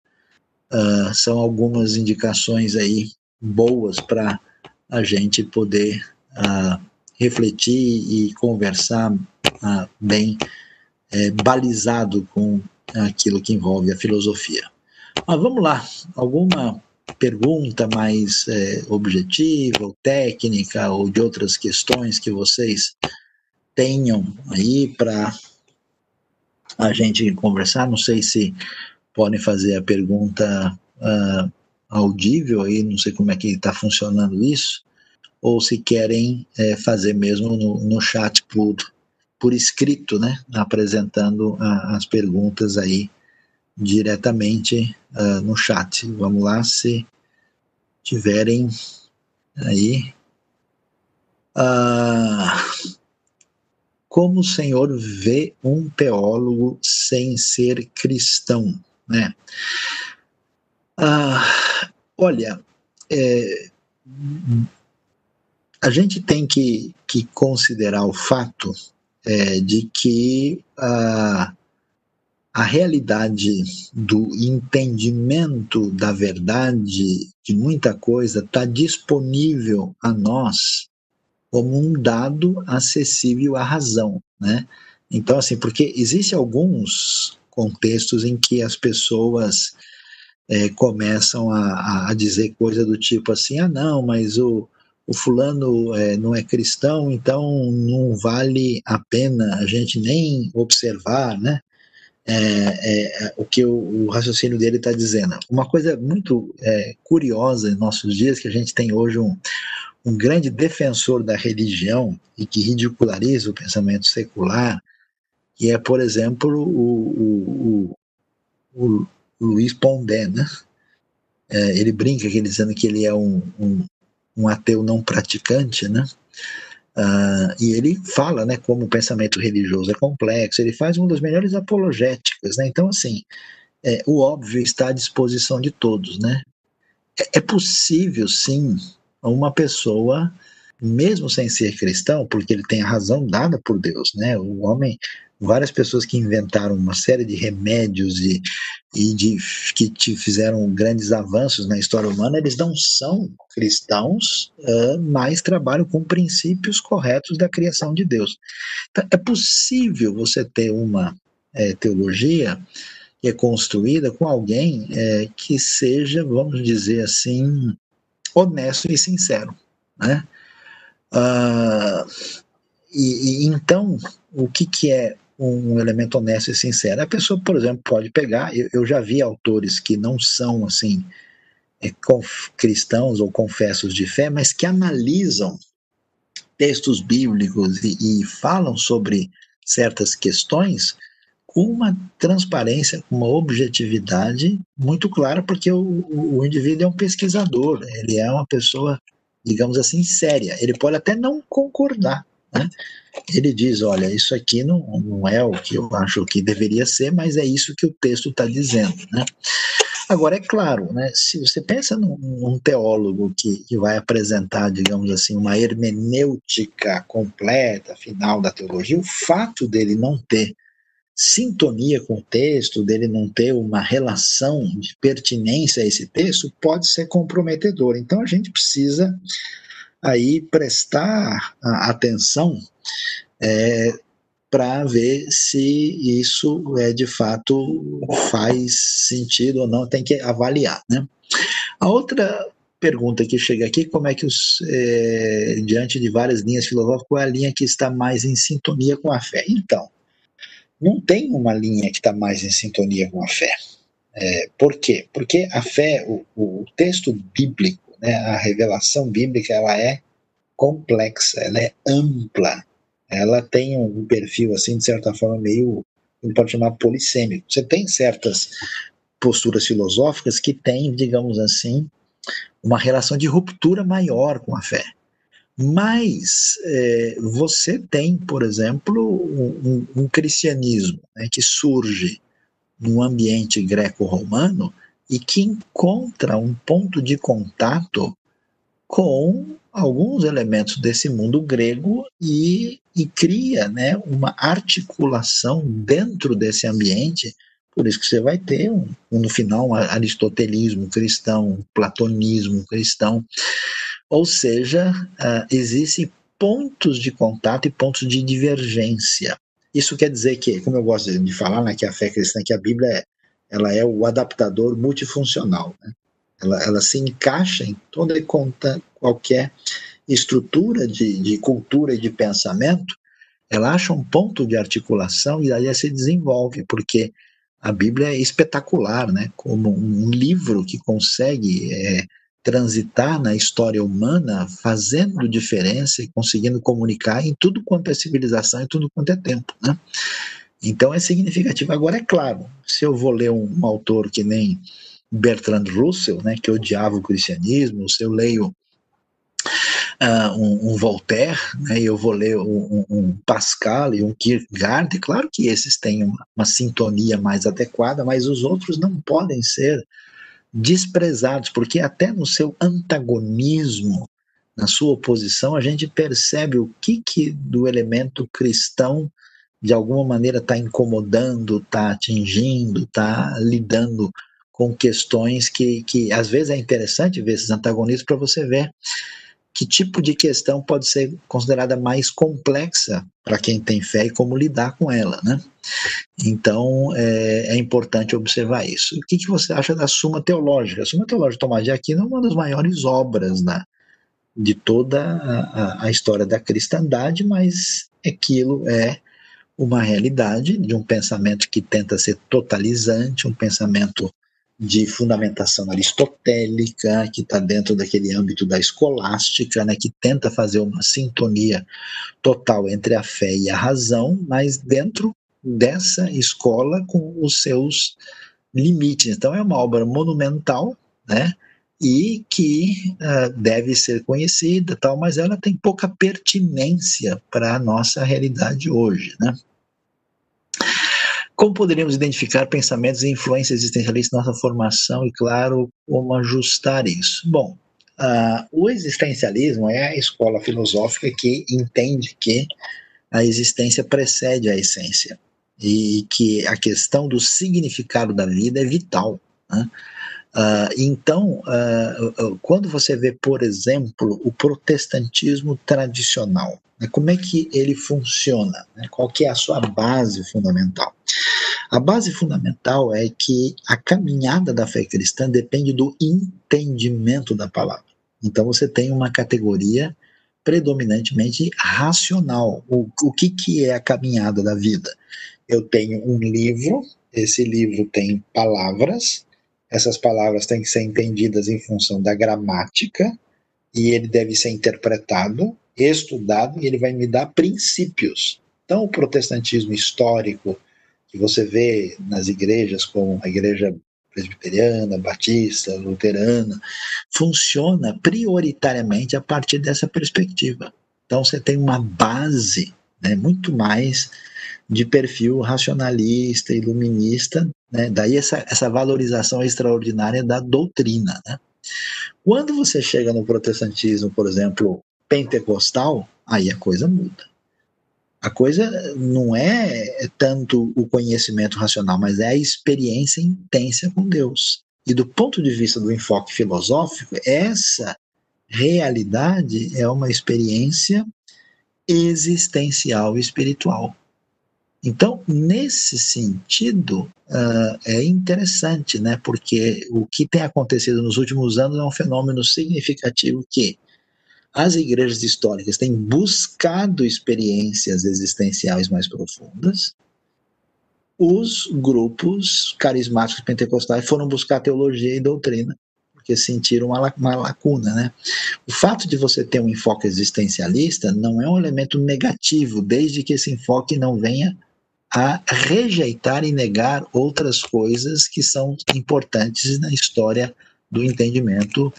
Uh, são algumas indicações aí boas para a gente poder uh, refletir e conversar bem é, balizado com aquilo que envolve a filosofia. Mas vamos lá, alguma pergunta mais é, objetiva ou técnica ou de outras questões que vocês tenham aí para a gente conversar. Não sei se podem fazer a pergunta uh, audível aí, não sei como é que está funcionando isso, ou se querem é, fazer mesmo no, no chat por, por escrito, né, apresentando a, as perguntas aí diretamente uh, no chat. Vamos lá, se tiverem aí. Uh, como o Senhor vê um teólogo sem ser cristão, né? Uh, olha, é, a gente tem que, que considerar o fato é, de que uh, a realidade do entendimento da verdade de muita coisa está disponível a nós como um dado acessível à razão, né? Então, assim, porque existe alguns contextos em que as pessoas é, começam a, a, dizer coisa do tipo assim, ah, não, mas o, o fulano é, não é cristão, então não vale a pena a gente nem observar, né? é, é, o que o, o, raciocínio dele está dizendo. Uma coisa muito é, curiosa em nossos dias, que a gente tem hoje um, um grande defensor da religião e que ridiculariza o pensamento secular, que é, por exemplo, o, o, o Luiz Pondé, né? É, ele brinca dizendo que ele é um, um, um ateu não praticante, né? Uh, e ele fala, né, como o pensamento religioso é complexo, ele faz uma das melhores apologéticas, né? Então, assim, é, o óbvio está à disposição de todos, né? É, é possível, sim, uma pessoa, mesmo sem ser cristão, porque ele tem a razão dada por Deus, né? O homem várias pessoas que inventaram uma série de remédios e, e de, que te fizeram grandes avanços na história humana, eles não são cristãos, uh, mas trabalham com princípios corretos da criação de Deus. Então, é possível você ter uma é, teologia que é construída com alguém é, que seja, vamos dizer assim, honesto e sincero, né? Uh, e, e, então, o que, que é um elemento honesto e sincero. A pessoa, por exemplo, pode pegar, eu, eu já vi autores que não são assim é, cristãos ou confessos de fé, mas que analisam textos bíblicos e, e falam sobre certas questões com uma transparência, com uma objetividade muito clara, porque o, o, o indivíduo é um pesquisador, ele é uma pessoa digamos assim, séria. Ele pode até não concordar. Né? Ele diz: olha, isso aqui não, não é o que eu acho que deveria ser, mas é isso que o texto está dizendo. Né? Agora, é claro, né, se você pensa num, num teólogo que, que, vai apresentar, digamos assim, uma hermenêutica completa, final da teologia, o fato dele não ter sintonia com o texto, dele não ter uma relação de pertinência a esse texto, pode ser comprometedor. Então, a gente precisa aí prestar atenção é, para ver se isso é de fato faz sentido ou não, tem que avaliar. Né? A outra pergunta que chega aqui, como é que os, é, diante de várias linhas filosóficas, qual é a linha que está mais em sintonia com a fé? Então, não tem uma linha que está mais em sintonia com a fé. É, por quê? Porque a fé, o, o texto bíblico, né, a revelação bíblica, ela é complexa, ela é ampla, ela tem um perfil, assim, de certa forma, meio, ele pode chamar polissêmico. Você tem certas posturas filosóficas que têm, digamos assim, uma relação de ruptura maior com a fé. Mas é, você tem, por exemplo, um, um cristianismo né, que surge num ambiente greco-romano e que encontra um ponto de contato com alguns elementos desse mundo grego e, e cria né, uma articulação dentro desse ambiente. Por isso que você vai ter, um, um, no final, um aristotelismo cristão, um platonismo cristão. Ou seja, uh, existem pontos de contato e pontos de divergência. Isso quer dizer que, como eu gosto de falar, né, que a fé cristã, que a Bíblia é, ela é o adaptador multifuncional. Né? Ela, ela se encaixa em toda e conta, qualquer estrutura de, de cultura e de pensamento, ela acha um ponto de articulação e aí ela se desenvolve, porque a Bíblia é espetacular, né? Como um livro que consegue é, transitar na história humana, fazendo diferença e conseguindo comunicar em tudo quanto é civilização e tudo quanto é tempo, né? Então é significativo. Agora é claro, se eu vou ler um, um autor que nem Bertrand Russell, né, que odiava o cristianismo, se eu leio uh, um, um, Voltaire, né, eu vou ler um, um, Pascal e um Kierkegaard, claro que esses têm uma, uma sintonia mais adequada, mas os outros não podem ser desprezados, porque até no seu antagonismo, na sua oposição, a gente percebe o que, que do elemento cristão de alguma maneira está incomodando, está atingindo, está lidando com questões que, que às vezes é interessante ver esses antagonismos para você ver que tipo de questão pode ser considerada mais complexa para quem tem fé e como lidar com ela, né? Então é, é importante observar isso. O que, que, você acha da Suma Teológica? A Suma Teológica de Tomás de Aquino é uma das maiores obras né, de toda a, a história da cristandade, mas aquilo é uma realidade de um pensamento que tenta ser totalizante, um pensamento de fundamentação aristotélica, que está dentro daquele âmbito da escolástica, né, que tenta fazer uma sintonia total entre a fé e a razão, mas dentro dessa escola com os seus limites. Então é uma obra monumental, né? E que uh, deve ser conhecida, tal, mas ela tem pouca pertinência para a nossa realidade hoje, né? Como poderíamos identificar pensamentos e influências existencialistas na nossa formação e, claro, como ajustar isso? Bom, uh, o existencialismo é a escola filosófica que entende que a existência precede a essência e que a questão do significado da vida é vital. Né? Uh, então, uh, quando você vê, por exemplo, o protestantismo tradicional, né, como é que ele funciona? Né, qual que é a sua base fundamental? A base fundamental é que a caminhada da fé cristã depende do entendimento da palavra. Então você tem uma categoria predominantemente racional. O, o que, que é a caminhada da vida? Eu tenho um livro, esse livro tem palavras, essas palavras têm que ser entendidas em função da gramática, e ele deve ser interpretado, estudado, e ele vai me dar princípios. Então, o protestantismo histórico, que você vê nas igrejas, como a igreja presbiteriana, batista, luterana, funciona prioritariamente a partir dessa perspectiva. Então você tem uma base né, muito mais de perfil racionalista, iluminista, né, daí essa, essa valorização extraordinária da doutrina. Né. Quando você chega no protestantismo, por exemplo, pentecostal, aí a coisa muda. A coisa não é tanto o conhecimento racional, mas é a experiência intensa com Deus. E do ponto de vista do enfoque filosófico, essa realidade é uma experiência existencial e espiritual. Então, nesse sentido, uh, é interessante, né? Porque o que tem acontecido nos últimos anos é um fenômeno significativo que as igrejas históricas têm buscado experiências existenciais mais profundas, os grupos carismáticos pentecostais foram buscar teologia e doutrina, porque sentiram uma, uma lacuna, né? O fato de você ter um enfoque existencialista não é um elemento negativo, desde que esse enfoque não venha a rejeitar e negar outras coisas que são importantes na história do entendimento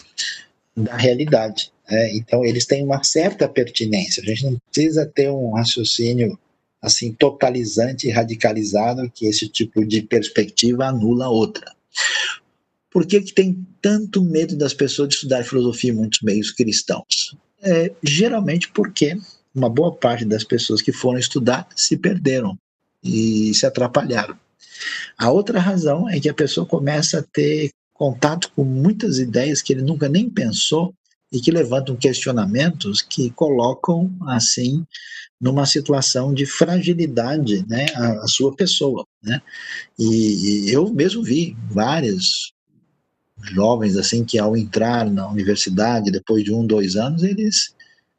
da realidade. É, então, eles têm uma certa pertinência. A gente não precisa ter um raciocínio assim totalizante e radicalizado que esse tipo de perspectiva anula outra. Por que, que tem tanto medo das pessoas de estudar filosofia em muitos meios cristãos? É, geralmente porque uma boa parte das pessoas que foram estudar se perderam e se atrapalharam. A outra razão é que a pessoa começa a ter contato com muitas ideias que ele nunca nem pensou e que levantam questionamentos que colocam, assim, numa situação de fragilidade, né, a, a sua pessoa, né? E, e, eu mesmo vi vários jovens, assim, que ao entrar na universidade, depois de um, dois anos, eles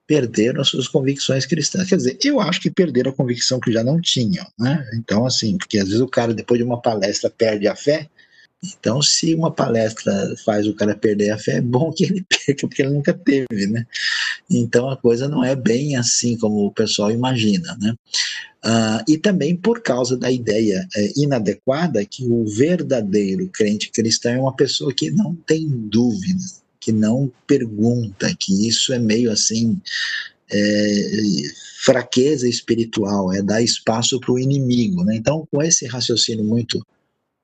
perderam as suas convicções cristãs. Quer dizer, eu acho que perderam a convicção que já não tinham, né? Então, assim, porque às vezes o cara, depois de uma palestra, perde a fé, então, se uma palestra faz o cara perder a fé, é bom que ele perca, porque ele nunca teve, né? Então, a coisa não é bem assim como o pessoal imagina, né? Uh, e também por causa da ideia é, inadequada que o verdadeiro crente cristão é uma pessoa que não tem dúvida, que não pergunta, que isso é meio assim. É, fraqueza espiritual, é dar espaço para o inimigo. Né? Então, com esse raciocínio muito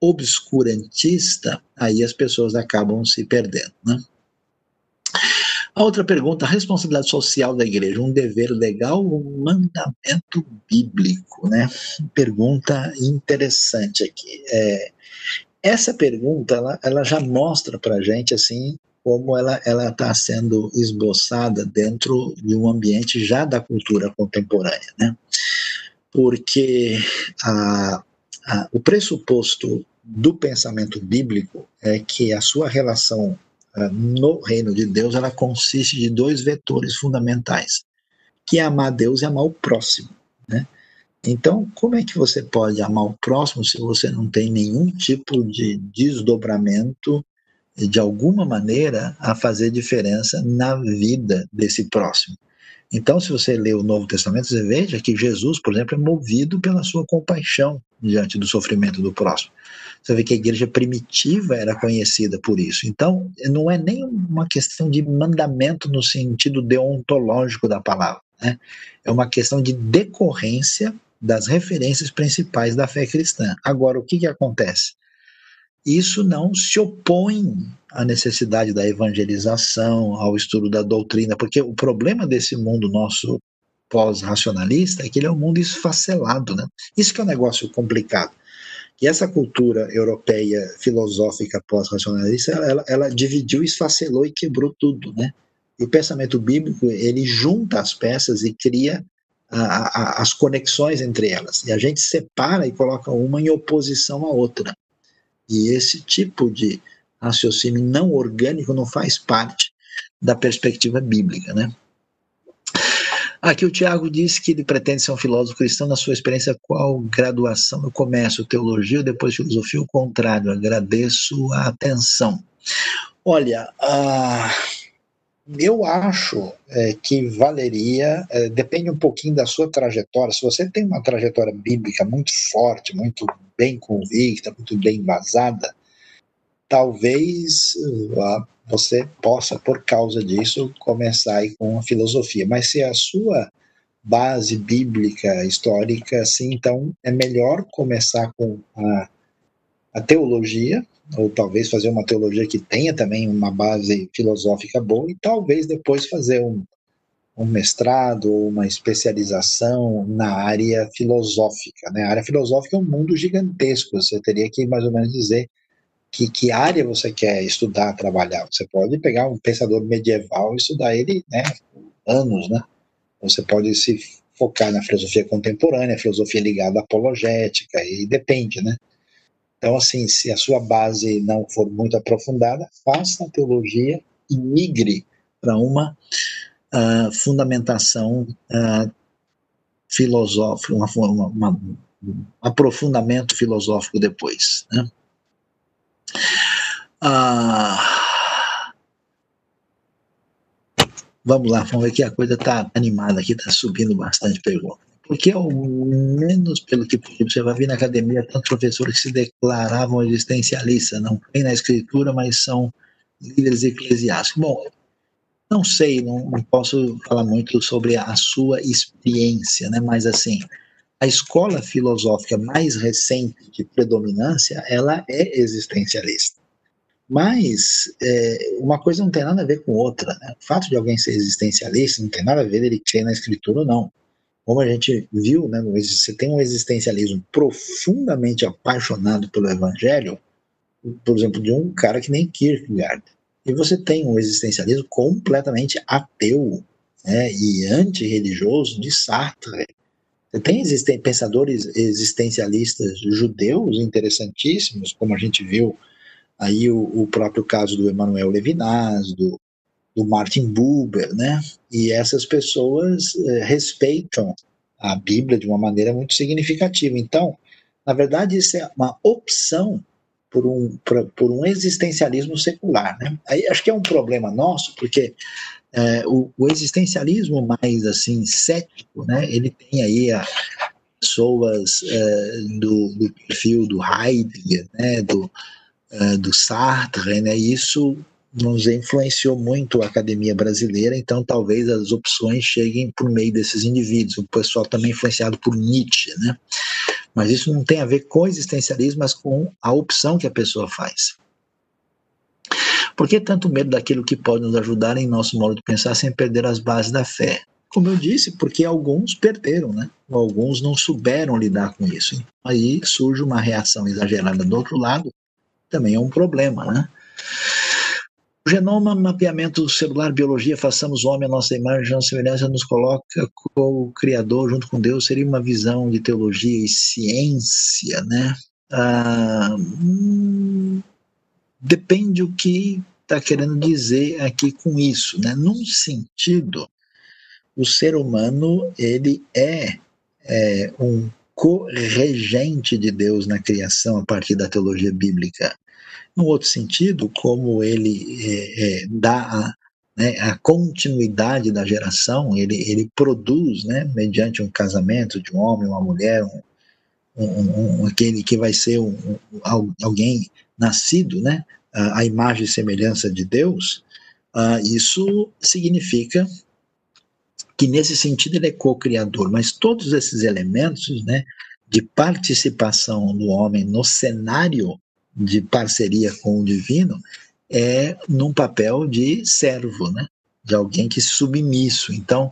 obscurantista, aí as pessoas acabam se perdendo. Né? A outra pergunta, a responsabilidade social da igreja, um dever legal ou um mandamento bíblico? Né? Pergunta interessante aqui. É, essa pergunta, ela, ela já mostra para gente, assim, como ela está sendo esboçada dentro de um ambiente já da cultura contemporânea, né? Porque a, ah, o pressuposto do pensamento bíblico é que a sua relação ah, no reino de Deus ela consiste de dois vetores fundamentais, que é amar Deus e amar o próximo, né? Então, como é que você pode amar o próximo se você não tem nenhum tipo de desdobramento de alguma maneira a fazer diferença na vida desse próximo? Então, se você lê o Novo Testamento, você veja que Jesus, por exemplo, é movido pela sua compaixão diante do sofrimento do próximo. Você vê que a igreja primitiva era conhecida por isso. Então, não é nem uma questão de mandamento no sentido deontológico da palavra. Né? É uma questão de decorrência das referências principais da fé cristã. Agora, o que, que acontece? Isso não se opõe à necessidade da evangelização, ao estudo da doutrina, porque o problema desse mundo nosso pós-racionalista é que ele é um mundo esfacelado, né? Isso que é um negócio complicado. E essa cultura europeia filosófica pós-racionalista, ela, ela dividiu, esfacelou e quebrou tudo, né? E o pensamento bíblico, ele junta as peças e cria a, a, as conexões entre elas. E a gente separa e coloca uma em oposição à outra. E esse tipo de raciocínio não orgânico não faz parte da perspectiva bíblica, né? Aqui o Tiago disse que ele pretende ser um filósofo cristão na sua experiência qual graduação no comércio, teologia depois filosofia, o contrário, agradeço a atenção. Olha, uh, eu acho é, que valeria, é, depende um pouquinho da sua trajetória, se você tem uma trajetória bíblica muito forte, muito bem convicta, muito bem embasada, talvez uh, você possa, por causa disso, começar aí com a filosofia. Mas se a sua base bíblica, histórica, assim, então é melhor começar com a, a teologia, ou talvez fazer uma teologia que tenha também uma base filosófica boa, e talvez depois fazer um, um mestrado ou uma especialização na área filosófica. Né? A área filosófica é um mundo gigantesco, você teria que mais ou menos dizer que, que área você quer estudar, trabalhar. Você pode pegar um pensador medieval e estudar ele né, anos, né? Você pode se focar na filosofia contemporânea, filosofia ligada à apologética, e depende, né? Então, assim, se a sua base não for muito aprofundada, faça a teologia e migre para uma uh, fundamentação uh, filosófica, uma, uma, uma, um aprofundamento filosófico depois. Né? Uh, vamos lá, vamos ver que a coisa está animada aqui, está subindo bastante pergunta. Porque ao menos pelo que você vai vir na academia, tantos professores que se declaravam existencialistas, não tem na escritura, mas são líderes eclesiásticos. Bom, não sei, não, não, posso falar muito sobre a sua experiência, né? mas assim, a escola filosófica mais recente de predominância, ela é existencialista. Mas é, uma coisa não tem nada a ver com outra. Né? O fato de alguém ser existencialista não tem nada a ver ele crer na escritura ou não. Como a gente viu, né, você tem um existencialismo profundamente apaixonado pelo evangelho, por exemplo, de um cara que nem Kierkegaard e você tem um existencialismo completamente ateu né, e antirreligioso de Sartre. Você tem existem, pensadores existencialistas judeus interessantíssimos, como a gente viu aí o, o próprio caso do Emmanuel Levinas, do, do Martin Buber, né? E essas pessoas eh, respeitam a Bíblia de uma maneira muito significativa. Então, na verdade, isso é uma opção por um, por, por um existencialismo secular. Né? Aí acho que é um problema nosso, porque é, o, o, existencialismo mais assim cético, né, ele tem aí a, pessoas é, do, do, perfil do Heidegger, né, do, é, do Sartre, né, isso nos influenciou muito a academia brasileira, então talvez as opções cheguem por meio desses indivíduos. O pessoal também influenciado por Nietzsche, né? Mas isso não tem a ver com existencialismo, mas com a opção que a pessoa faz. Por que tanto medo daquilo que pode nos ajudar em nosso modo de pensar sem perder as bases da fé? Como eu disse, porque alguns perderam, né? Alguns não souberam lidar com isso. Aí surge uma reação exagerada do outro lado, também é um problema, né? Genoma, mapeamento celular, biologia, façamos o homem a nossa imagem, a semelhança, nos coloca com o Criador junto com Deus, seria uma visão de teologia e ciência, né? Ah, hum, depende o que está querendo dizer aqui com isso, né? Num sentido, o ser humano ele é, é um co-regente de Deus na criação a partir da teologia bíblica. No outro sentido, como ele é, é, dá a, né, a, continuidade da geração, ele, ele produz, né, mediante um casamento de um homem, uma mulher, um, um, um aquele que vai ser um, alguém nascido, né, a, a, imagem e semelhança de Deus, uh, isso significa que nesse sentido ele é co-criador, mas todos esses elementos, né, de participação do homem no cenário de parceria com o divino é num papel de servo, né? de alguém que submisso. Então,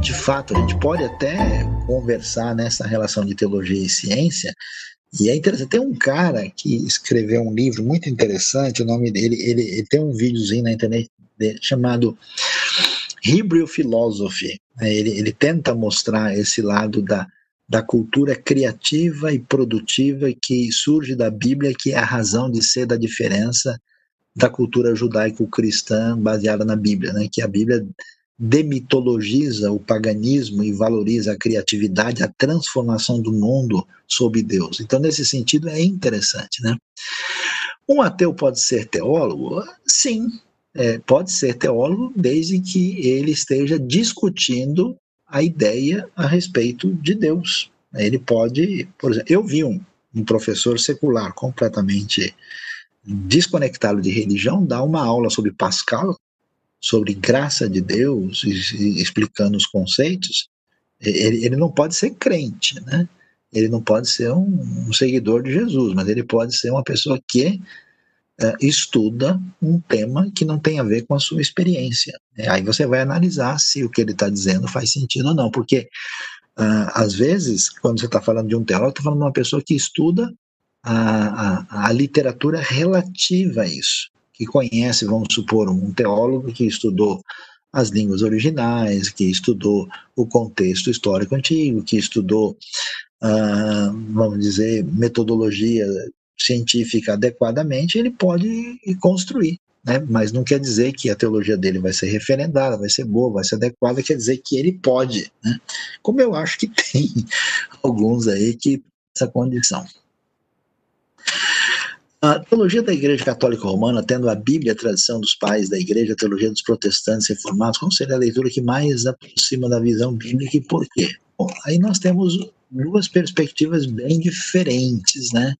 de fato, a gente pode até conversar nessa relação de teologia e ciência. E é interessante, tem um cara que escreveu um livro muito interessante, o nome dele, ele, ele tem um videozinho na internet dele, chamado Hebrew Philosophy. Ele, ele tenta mostrar esse lado da, da cultura criativa e produtiva que surge da Bíblia, que é a razão de ser da diferença da cultura judaico-cristã baseada na Bíblia, né? que a Bíblia demitologiza o paganismo e valoriza a criatividade, a transformação do mundo sob Deus. Então, nesse sentido, é interessante. Né? Um ateu pode ser teólogo? Sim, é, pode ser teólogo desde que ele esteja discutindo a ideia a respeito de Deus. Ele pode, por exemplo, eu vi um, um professor secular completamente desconectá-lo de religião, dar uma aula sobre Pascal, sobre graça de Deus, explicando os conceitos, ele, ele não pode ser crente, né? Ele não pode ser um, um seguidor de Jesus, mas ele pode ser uma pessoa que é, estuda um tema que não tem a ver com a sua experiência. É, aí você vai analisar se o que ele está dizendo faz sentido ou não, porque uh, às vezes, quando você está falando de um teólogo, está falando de uma pessoa que estuda a, a, a, literatura relativa a isso, que conhece, vamos supor, um teólogo que estudou as línguas originais, que estudou o contexto histórico antigo, que estudou, uh, vamos dizer, metodologia científica adequadamente, ele pode construir. Né? Mas não quer dizer que a teologia dele vai ser referendada, vai ser boa, vai ser adequada, quer dizer que ele pode. Né? Como eu acho que tem alguns aí que essa condição. A teologia da Igreja Católica Romana, tendo a Bíblia, a tradição dos pais da Igreja, a teologia dos protestantes reformados, qual seria a leitura que mais aproxima da visão bíblica e por quê? Bom, aí nós temos duas perspectivas bem diferentes, né?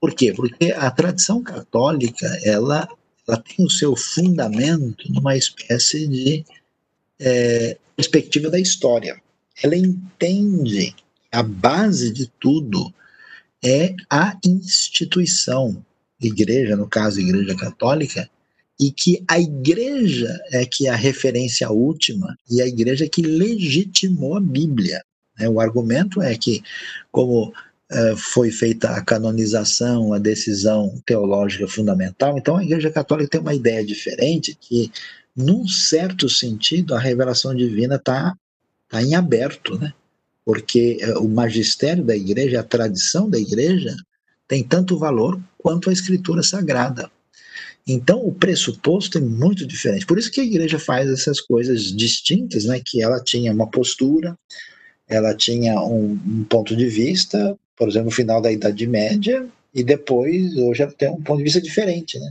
Por quê? Porque a tradição católica, ela, ela tem o seu fundamento numa espécie de é, perspectiva da história. Ela entende a base de tudo é a instituição, igreja, no caso, igreja católica, e que a igreja é que é a referência última e a igreja que legitimou a Bíblia. Né? O argumento é que, como foi feita a canonização, a decisão teológica fundamental. Então, a Igreja Católica tem uma ideia diferente que, num certo sentido, a revelação divina está tá em aberto, né? Porque eh, o magistério da Igreja, a tradição da Igreja, tem tanto valor quanto a Escritura Sagrada. Então, o pressuposto é muito diferente. Por isso que a igreja faz essas coisas distintas, né? Que ela tinha uma postura, ela tinha um, um ponto de vista, por exemplo, no final da Idade Média, e depois, hoje ela tem um ponto de vista diferente, né?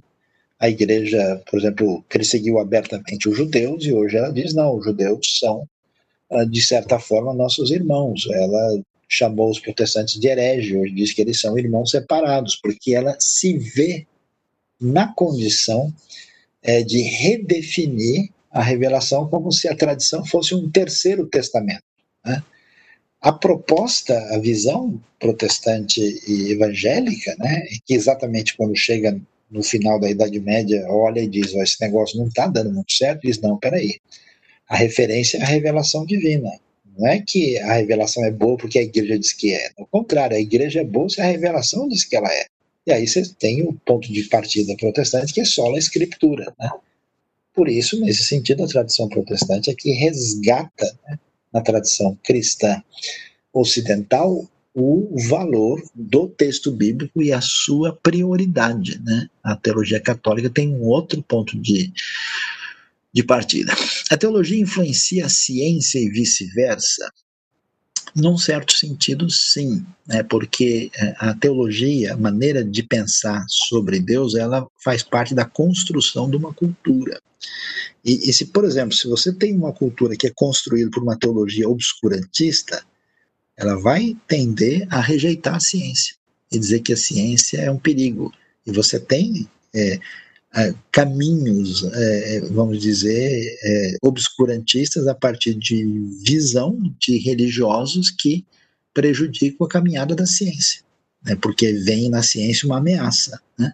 A igreja, por exemplo, perseguiu abertamente os judeus, e hoje ela diz, não, os judeus são, ah, de certa forma, nossos irmãos. Ela chamou os protestantes de herege, hoje diz que eles são irmãos separados, porque ela se vê na condição é, de redefinir a revelação como se a tradição fosse um terceiro testamento. Né? A proposta, a visão protestante e evangélica, né, que exatamente quando chega no final da Idade Média, olha e diz, oh, esse negócio não está dando muito certo, diz, não, peraí, a referência é a revelação divina. Não é que a revelação é boa porque a igreja diz que é. Ao contrário, a igreja é boa se a revelação diz que ela é. E aí você tem o ponto de partida protestante, que é só a escritura. Né? Por isso, nesse sentido, a tradição protestante é que resgata né, na tradição cristã ocidental o valor do texto bíblico e a sua prioridade. Né? A teologia católica tem um outro ponto de, de partida. A teologia influencia a ciência e vice-versa? Num certo sentido, sim, né? porque é, a teologia, a maneira de pensar sobre Deus, ela faz parte da construção de uma cultura. E, e, se, por exemplo, se você tem uma cultura que é construída por uma teologia obscurantista, ela vai tender a rejeitar a ciência e dizer que a ciência é um perigo. E você tem é, é, caminhos, é, vamos dizer, é, obscurantistas a partir de visão de religiosos que prejudicam a caminhada da ciência né, porque vem na ciência uma ameaça. Né?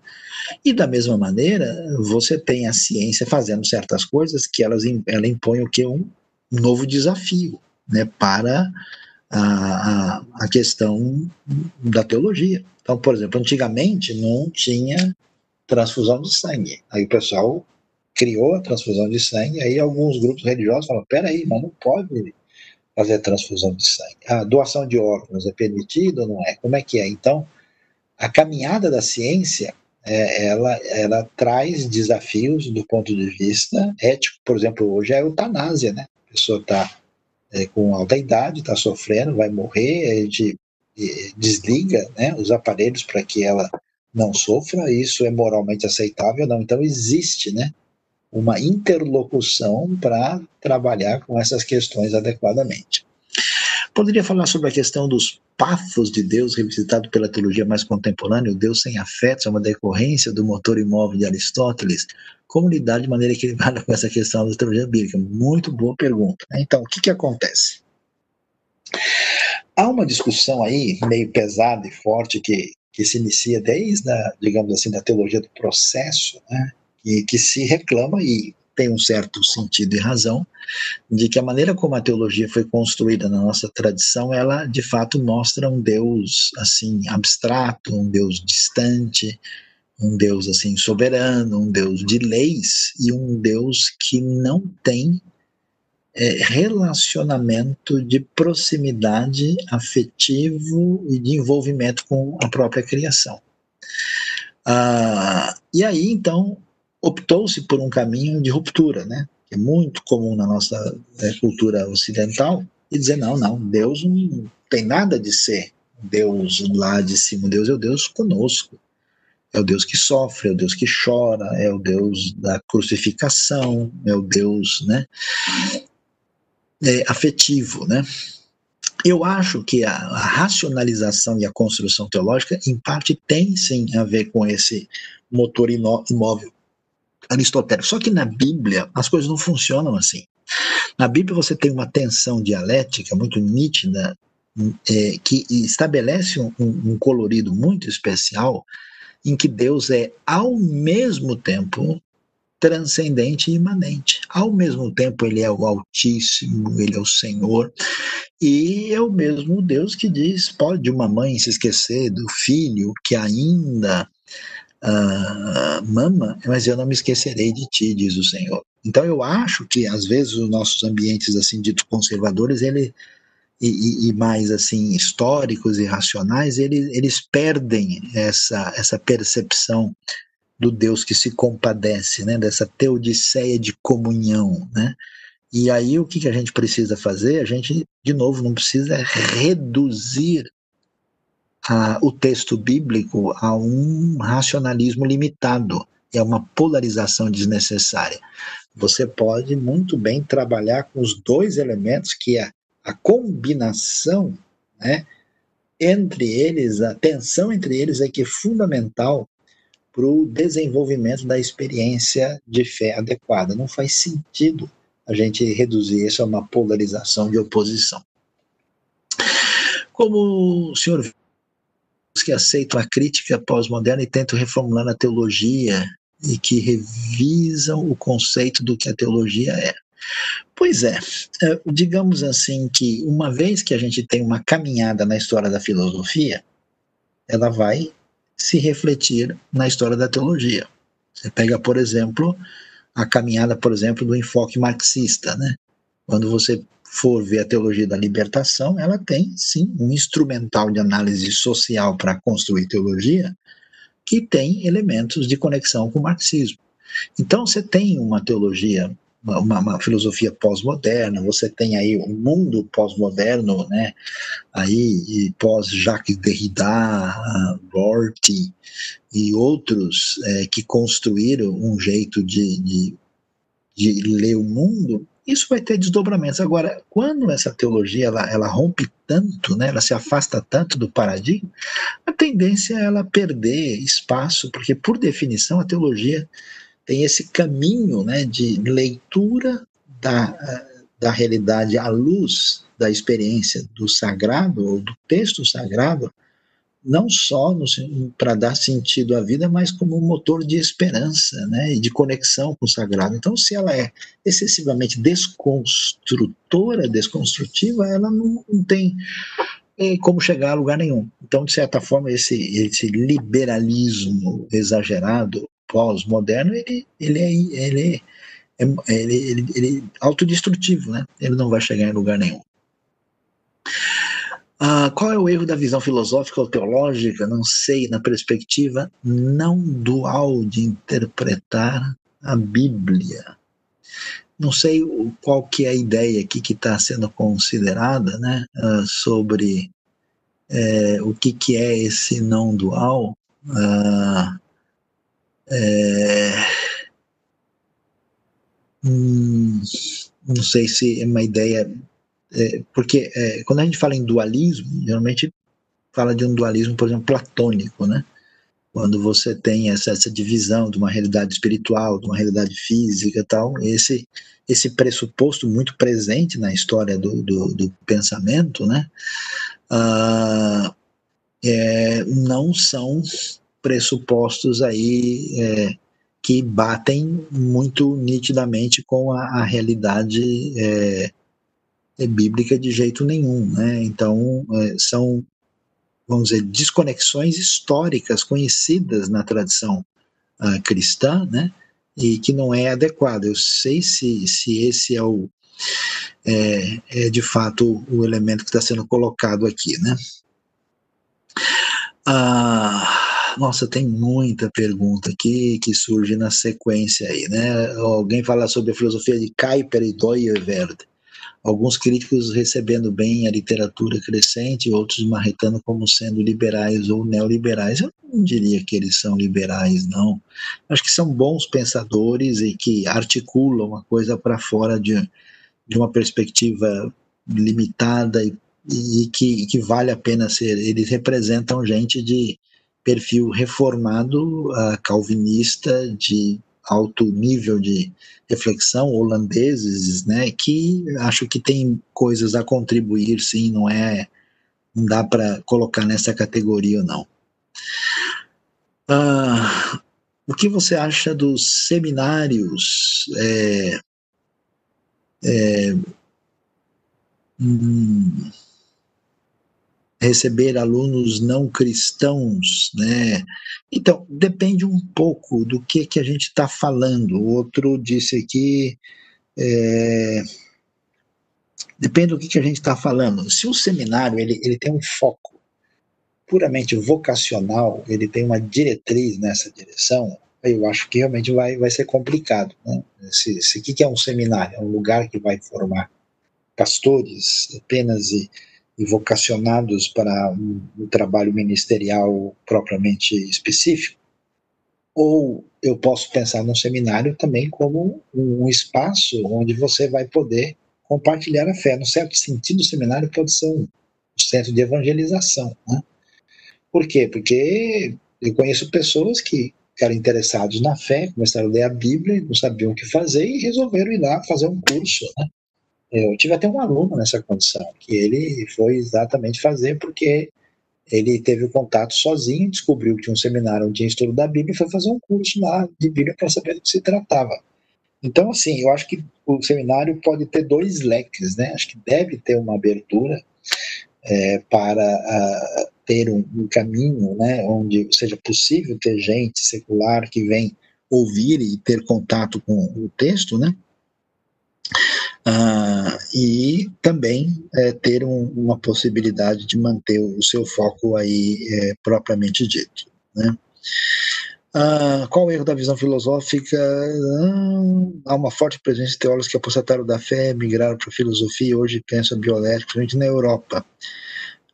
E da mesma maneira, você tem a ciência fazendo certas coisas que elas, ela impõe o que? Um novo desafio né, para a, a questão da teologia. Então, por exemplo, antigamente não tinha transfusão de sangue. Aí o pessoal criou a transfusão de sangue, aí alguns grupos religiosos falam, peraí, mas não pode fazer transfusão de sangue. A doação de órgãos é permitida ou não é? Como é que é? Então, a caminhada da ciência, é, ela, ela traz desafios do ponto de vista ético. Por exemplo, hoje é a eutanásia, né? A pessoa está é, com alta idade, está sofrendo, vai morrer, a gente desliga né, os aparelhos para que ela não sofra, isso é moralmente aceitável não. Então existe, né? uma interlocução para trabalhar com essas questões adequadamente. Poderia falar sobre a questão dos pathos de Deus revisitado pela teologia mais contemporânea, o Deus sem afetos é uma decorrência do motor imóvel de Aristóteles. Como lidar de maneira equilibrada com essa questão da teologia bíblica? Muito boa pergunta. Né? Então, o que, que acontece? Há uma discussão aí, meio pesada e forte, que, que se inicia desde, a, digamos assim, da teologia do processo, né? e que se reclama, e tem um certo sentido e razão, de que a maneira como a teologia foi construída na nossa tradição, ela de fato mostra um Deus assim abstrato, um Deus distante, um Deus assim soberano, um Deus de leis e um Deus que não tem é, relacionamento de proximidade afetivo e de envolvimento com a própria criação. Ah, e aí então optou-se por um caminho de ruptura, né? Que é muito comum na nossa né, cultura ocidental, e dizer, não, não, Deus não tem nada de ser Deus lá de cima, Deus é o Deus conosco. É o Deus que sofre, é o Deus que chora, é o Deus da crucificação, é o Deus, né, é, afetivo, né? Eu acho que a, a, racionalização e a construção teológica, em parte, tem sim a ver com esse motor imóvel aristotélico. Só que na Bíblia as coisas não funcionam assim. Na Bíblia você tem uma tensão dialética muito nítida é, que estabelece um, um colorido muito especial em que Deus é ao mesmo tempo transcendente e imanente. Ao mesmo tempo, ele é o Altíssimo, ele é o Senhor, e é o mesmo Deus que diz: pode uma mãe se esquecer do filho que ainda uh, mama, mas eu não me esquecerei de ti, diz o Senhor. Então eu acho que às vezes os nossos ambientes assim ditos conservadores, ele e, e, mais assim históricos e racionais, eles, eles perdem essa essa percepção do Deus que se compadece, né, dessa teodiceia de comunhão, né? E aí o que, que a gente precisa fazer? A gente, de novo, não precisa reduzir a, o texto bíblico a um racionalismo limitado, é uma polarização desnecessária. Você pode muito bem trabalhar com os dois elementos, que é a combinação, né, entre eles, a tensão entre eles é que é fundamental para o desenvolvimento da experiência de fé adequada. Não faz sentido a gente reduzir isso a uma polarização de oposição. Como o senhor que aceitam a crítica pós-moderna e tentam reformular a teologia e que revisam o conceito do que a teologia é. Pois é, é, digamos assim que uma vez que a gente tem uma caminhada na história da filosofia, ela vai se refletir na história da teologia. Você pega, por exemplo, a caminhada, por exemplo, do enfoque marxista, né? Quando você for ver a teologia da libertação, ela tem sim um instrumental de análise social para construir teologia que tem elementos de conexão com o marxismo. Então você tem uma teologia, uma, uma filosofia pós-moderna, você tem aí o um mundo pós-moderno, né? Aí pós Jacques Derrida, Rorty e outros é, que construíram um jeito de, de, de ler o mundo isso vai ter desdobramentos. Agora, quando essa teologia ela, ela rompe tanto, né, ela se afasta tanto do paradigma, a tendência é ela perder espaço, porque, por definição, a teologia tem esse caminho né, de leitura da, da realidade à luz da experiência do sagrado, ou do texto sagrado, não só para dar sentido à vida, mas como um motor de esperança né, de conexão com o sagrado. Então, se ela é excessivamente desconstrutora, desconstrutiva, ela não, não tem é, como chegar a lugar nenhum. Então, de certa forma, esse, esse liberalismo exagerado, pós-moderno, ele, ele, é, ele, é, ele, ele, ele é autodestrutivo, né? ele não vai chegar em lugar nenhum. Ah, qual é o erro da visão filosófica ou teológica? Não sei, na perspectiva não dual de interpretar a Bíblia. Não sei qual que é a ideia aqui que está sendo considerada, né, uh, sobre é, o que, que é esse não dual. Uh, é, hum, não sei se é uma ideia é, porque é, quando a gente fala em dualismo, geralmente fala de um dualismo, por exemplo, platônico, né? Quando você tem essa, essa divisão de uma realidade espiritual, de uma realidade física e tal, esse, esse pressuposto muito presente na história do, do, do pensamento, né? Ah, é, não são pressupostos aí é, que batem muito nitidamente com a, a realidade é, é, bíblica de jeito nenhum, né? Então é, são vamos dizer desconexões históricas conhecidas na tradição uh, cristã, né? E que não é adequado. Eu sei se, se esse é o é, é de fato o elemento que está sendo colocado aqui, né? Ah, nossa, tem muita pergunta aqui que surge na sequência aí, né? Alguém fala sobre a filosofia de Kuiper e Doyeverd alguns críticos recebendo bem a literatura crescente, outros marretando como sendo liberais ou neoliberais. Eu não diria que eles são liberais, não. Acho que são bons pensadores e que articulam a coisa para fora de, de uma perspectiva limitada e, e que, que, vale a pena ser. Eles representam gente de perfil reformado, uh, calvinista, de alto nível de reflexão, holandeses, né, que acho que tem coisas a contribuir, sim, não é, não dá para colocar nessa categoria não. Ah, o que você acha dos seminários é, é, hum, receber alunos não cristãos, né? Então, depende um pouco do que, que a gente está falando. O outro disse aqui, é, depende do que, que a gente está falando. Se o seminário ele, ele tem um foco puramente vocacional, ele tem uma diretriz nessa direção, eu acho que realmente vai, vai ser complicado. Né? Se, se, o que, que é um seminário? É um lugar que vai formar pastores apenas e e vocacionados para um, um trabalho ministerial propriamente específico, ou eu posso pensar num seminário também como um, espaço onde você vai poder compartilhar a fé. No certo sentido, o seminário pode ser um centro de evangelização. Né? Por quê? Porque eu conheço pessoas que ficaram interessados na fé, começaram a ler a Bíblia, não sabiam o que fazer e resolveram ir lá fazer um curso. Né? Eu tive até um aluno nessa condição, que ele foi exatamente fazer porque ele teve o contato sozinho, descobriu que tinha um seminário onde tinha estudo da Bíblia e foi fazer um curso lá de Bíblia para saber do que se tratava. Então, assim, eu acho que o seminário pode ter dois leques, né? Acho que deve ter uma abertura é, para a, ter um, um, caminho, né, onde seja possível ter gente secular que vem ouvir e ter contato com o texto, né? Ah, e também é, ter um, uma possibilidade de manter o seu foco aí é, propriamente dito. Né? Ah, qual o erro da visão filosófica? Ah, há uma forte presença de teólogos que apostataram da fé, migraram para a filosofia e hoje pensam bioética, principalmente na Europa.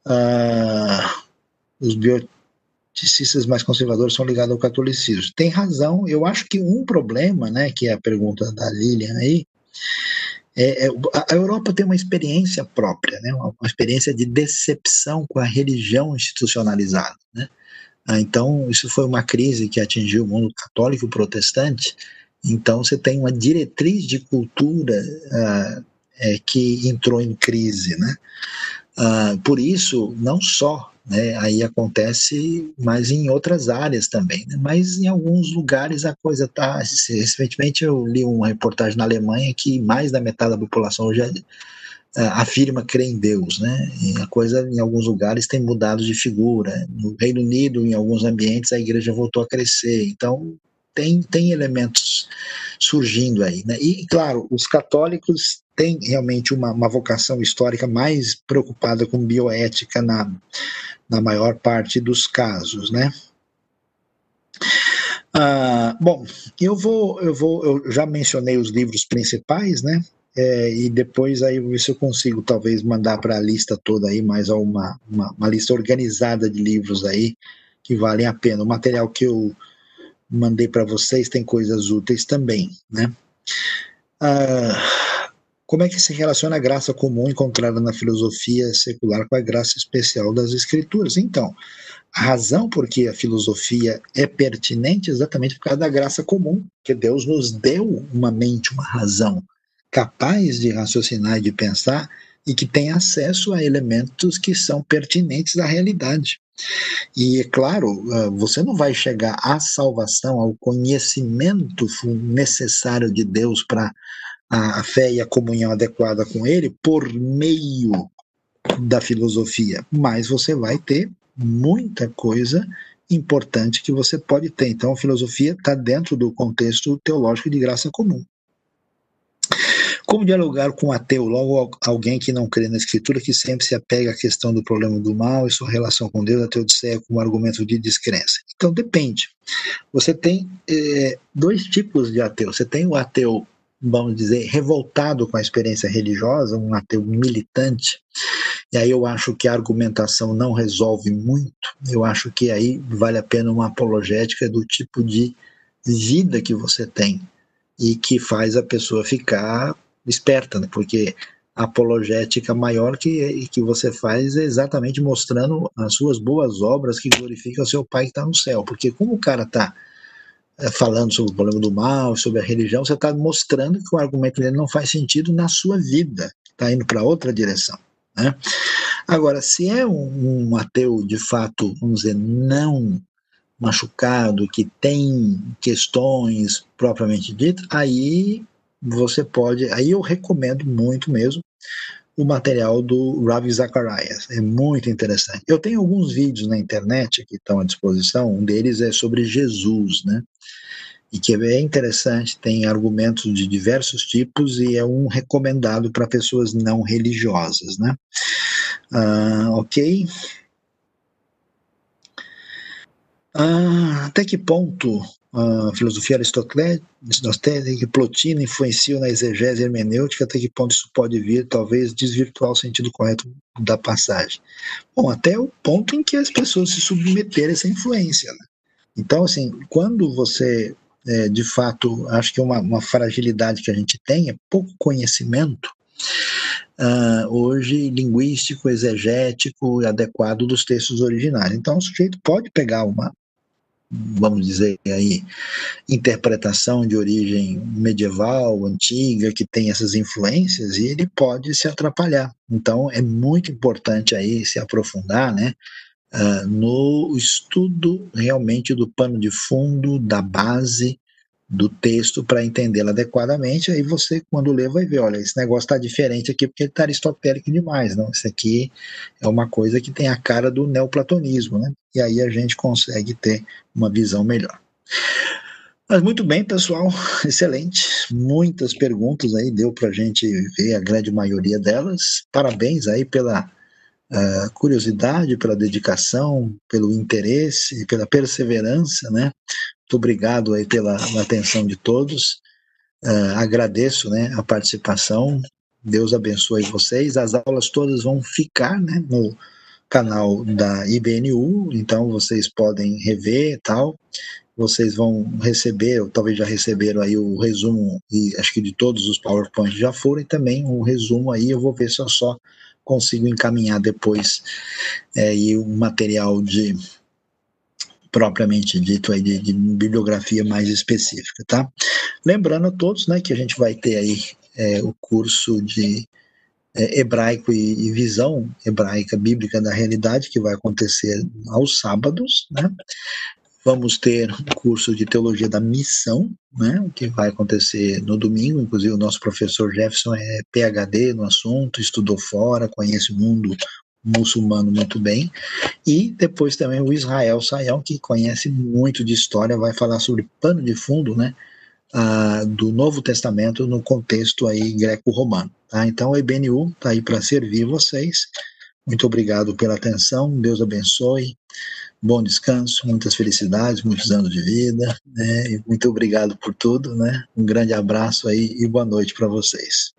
Ah, os bioticistas mais conservadores são ligados ao catolicismo. Tem razão, eu acho que um problema, né, que é a pergunta da Lilian aí, é, é, a Europa tem uma experiência própria, né, uma, experiência de decepção com a religião institucionalizada. Né? Ah, então, isso foi uma crise que atingiu o mundo católico e protestante. Então, você tem uma diretriz de cultura ah, é, que entrou em crise. Né? Ah, por isso, não só né? Aí acontece, mas em outras áreas também. Né? Mas em alguns lugares a coisa está. Recentemente eu li uma reportagem na Alemanha que mais da metade da população é, é, afirma crer em Deus, né? E a coisa em alguns lugares tem mudado de figura. No Reino Unido, em alguns ambientes, a igreja voltou a crescer. Então tem, tem elementos surgindo aí, né? E claro, os católicos têm realmente uma, uma vocação histórica mais preocupada com bioética na na maior parte dos casos, né? Ah, bom, eu vou, eu vou, eu já mencionei os livros principais, né? É, e depois aí ver se eu consigo talvez mandar para a lista toda aí mais uma, uma, uma, lista organizada de livros aí que valem a pena. O material que eu mandei para vocês tem coisas úteis também, né? Ah, Como é que se relaciona a graça comum encontrada na filosofia secular com a graça especial das escrituras? Então, a razão por que a filosofia é pertinente é exatamente por causa da graça comum, que Deus nos deu uma mente, uma razão capaz de raciocinar e de pensar e que tem acesso a elementos que são pertinentes à realidade. E, é claro, ah, você não vai chegar à salvação, ao conhecimento necessário de Deus para a fé e a comunhão adequada com Ele por meio da filosofia, mas você vai ter muita coisa importante que você pode ter. Então, a filosofia está dentro do contexto teológico de graça comum. Como dialogar com um ateu, logo alguém que não crê na escritura, que sempre se apega à questão do problema do mal e sua relação com Deus, a teodiceia como argumento de descrença? Então depende. Você tem é, dois tipos de ateu. Você tem o ateu, vamos dizer, revoltado com a experiência religiosa, um ateu militante. E aí eu acho que a argumentação não resolve muito. Eu acho que aí vale a pena uma apologética do tipo de vida que você tem e que faz a pessoa ficar esperta, né? porque a apologética maior que, que você faz é exatamente mostrando as suas boas obras que glorificam seu Pai que está no céu. Porque como o cara está é, falando sobre o problema do mal, sobre a religião, você está mostrando que o argumento dele não faz sentido na sua vida, está indo para outra direção. Né? Agora, se é um, um ateu de fato, vamos dizer, não machucado, que tem questões propriamente ditas, aí você pode. Aí eu recomendo muito mesmo o material do Ravi Zacharias. É muito interessante. Eu tenho alguns vídeos na internet que estão à disposição. Um deles é sobre Jesus, né? E que é interessante, tem argumentos de diversos tipos e é um recomendado para pessoas não religiosas, né? Uh, ok. Ah, até que ponto a filosofia aristotélica e Plotino influenciam na exegese hermenêutica, até que ponto isso pode vir, talvez, desvirtuar o sentido correto da passagem? Bom, até o ponto em que as pessoas se submeterem a essa influência. Né? Então, assim, quando você, é, de fato, acho que uma, uma fragilidade que a gente tem é pouco conhecimento, Uh, hoje linguístico, exegético e adequado dos textos originais. Então, o sujeito pode pegar uma, vamos dizer aí, interpretação de origem medieval, antiga, que tem essas influências, e ele pode se atrapalhar. Então, é muito importante aí se aprofundar, né, uh, no estudo realmente do pano de fundo, da base, do texto para entendê-lo adequadamente, aí você, quando lê, vai ver, olha, esse negócio está diferente aqui porque está aristotélico demais, não? Isso aqui é uma coisa que tem a cara do neoplatonismo, né? E aí a gente consegue ter uma visão melhor. Mas muito bem, pessoal, excelente. Muitas perguntas aí, deu para a gente ver a grande maioria delas. Parabéns aí pela uh, curiosidade, pela dedicação, pelo interesse, pela perseverança, né? Muito obrigado aí pela atenção de todos. Uh, agradeço né, a participação. Deus abençoe vocês. As aulas todas vão ficar né, no canal da IBNU, então vocês podem rever e tal. Vocês vão receber, ou talvez já receberam aí o resumo, e acho que de todos os PowerPoints já foram, e também um resumo aí. Eu vou ver se eu só consigo encaminhar depois é, e o material de propriamente dito aí de, de, bibliografia mais específica, tá? Lembrando a todos, né, que a gente vai ter aí é, o curso de é, hebraico e, e, visão hebraica bíblica da realidade que vai acontecer aos sábados, né? Vamos ter o curso de teologia da missão, né, que vai acontecer no domingo. Inclusive, o nosso professor Jefferson é PhD no assunto, estudou fora, conhece o mundo muçulmano muito bem. E depois também o Israel Sayão, que conhece muito de história, vai falar sobre pano de fundo, né, do Novo Testamento no contexto aí greco-romano. Tá? Então, o IBNU está aí para servir vocês. Muito obrigado pela atenção, Deus abençoe, bom descanso, muitas felicidades, muitos anos de vida, né? Muito obrigado por tudo, né? Um grande abraço aí e boa noite para vocês.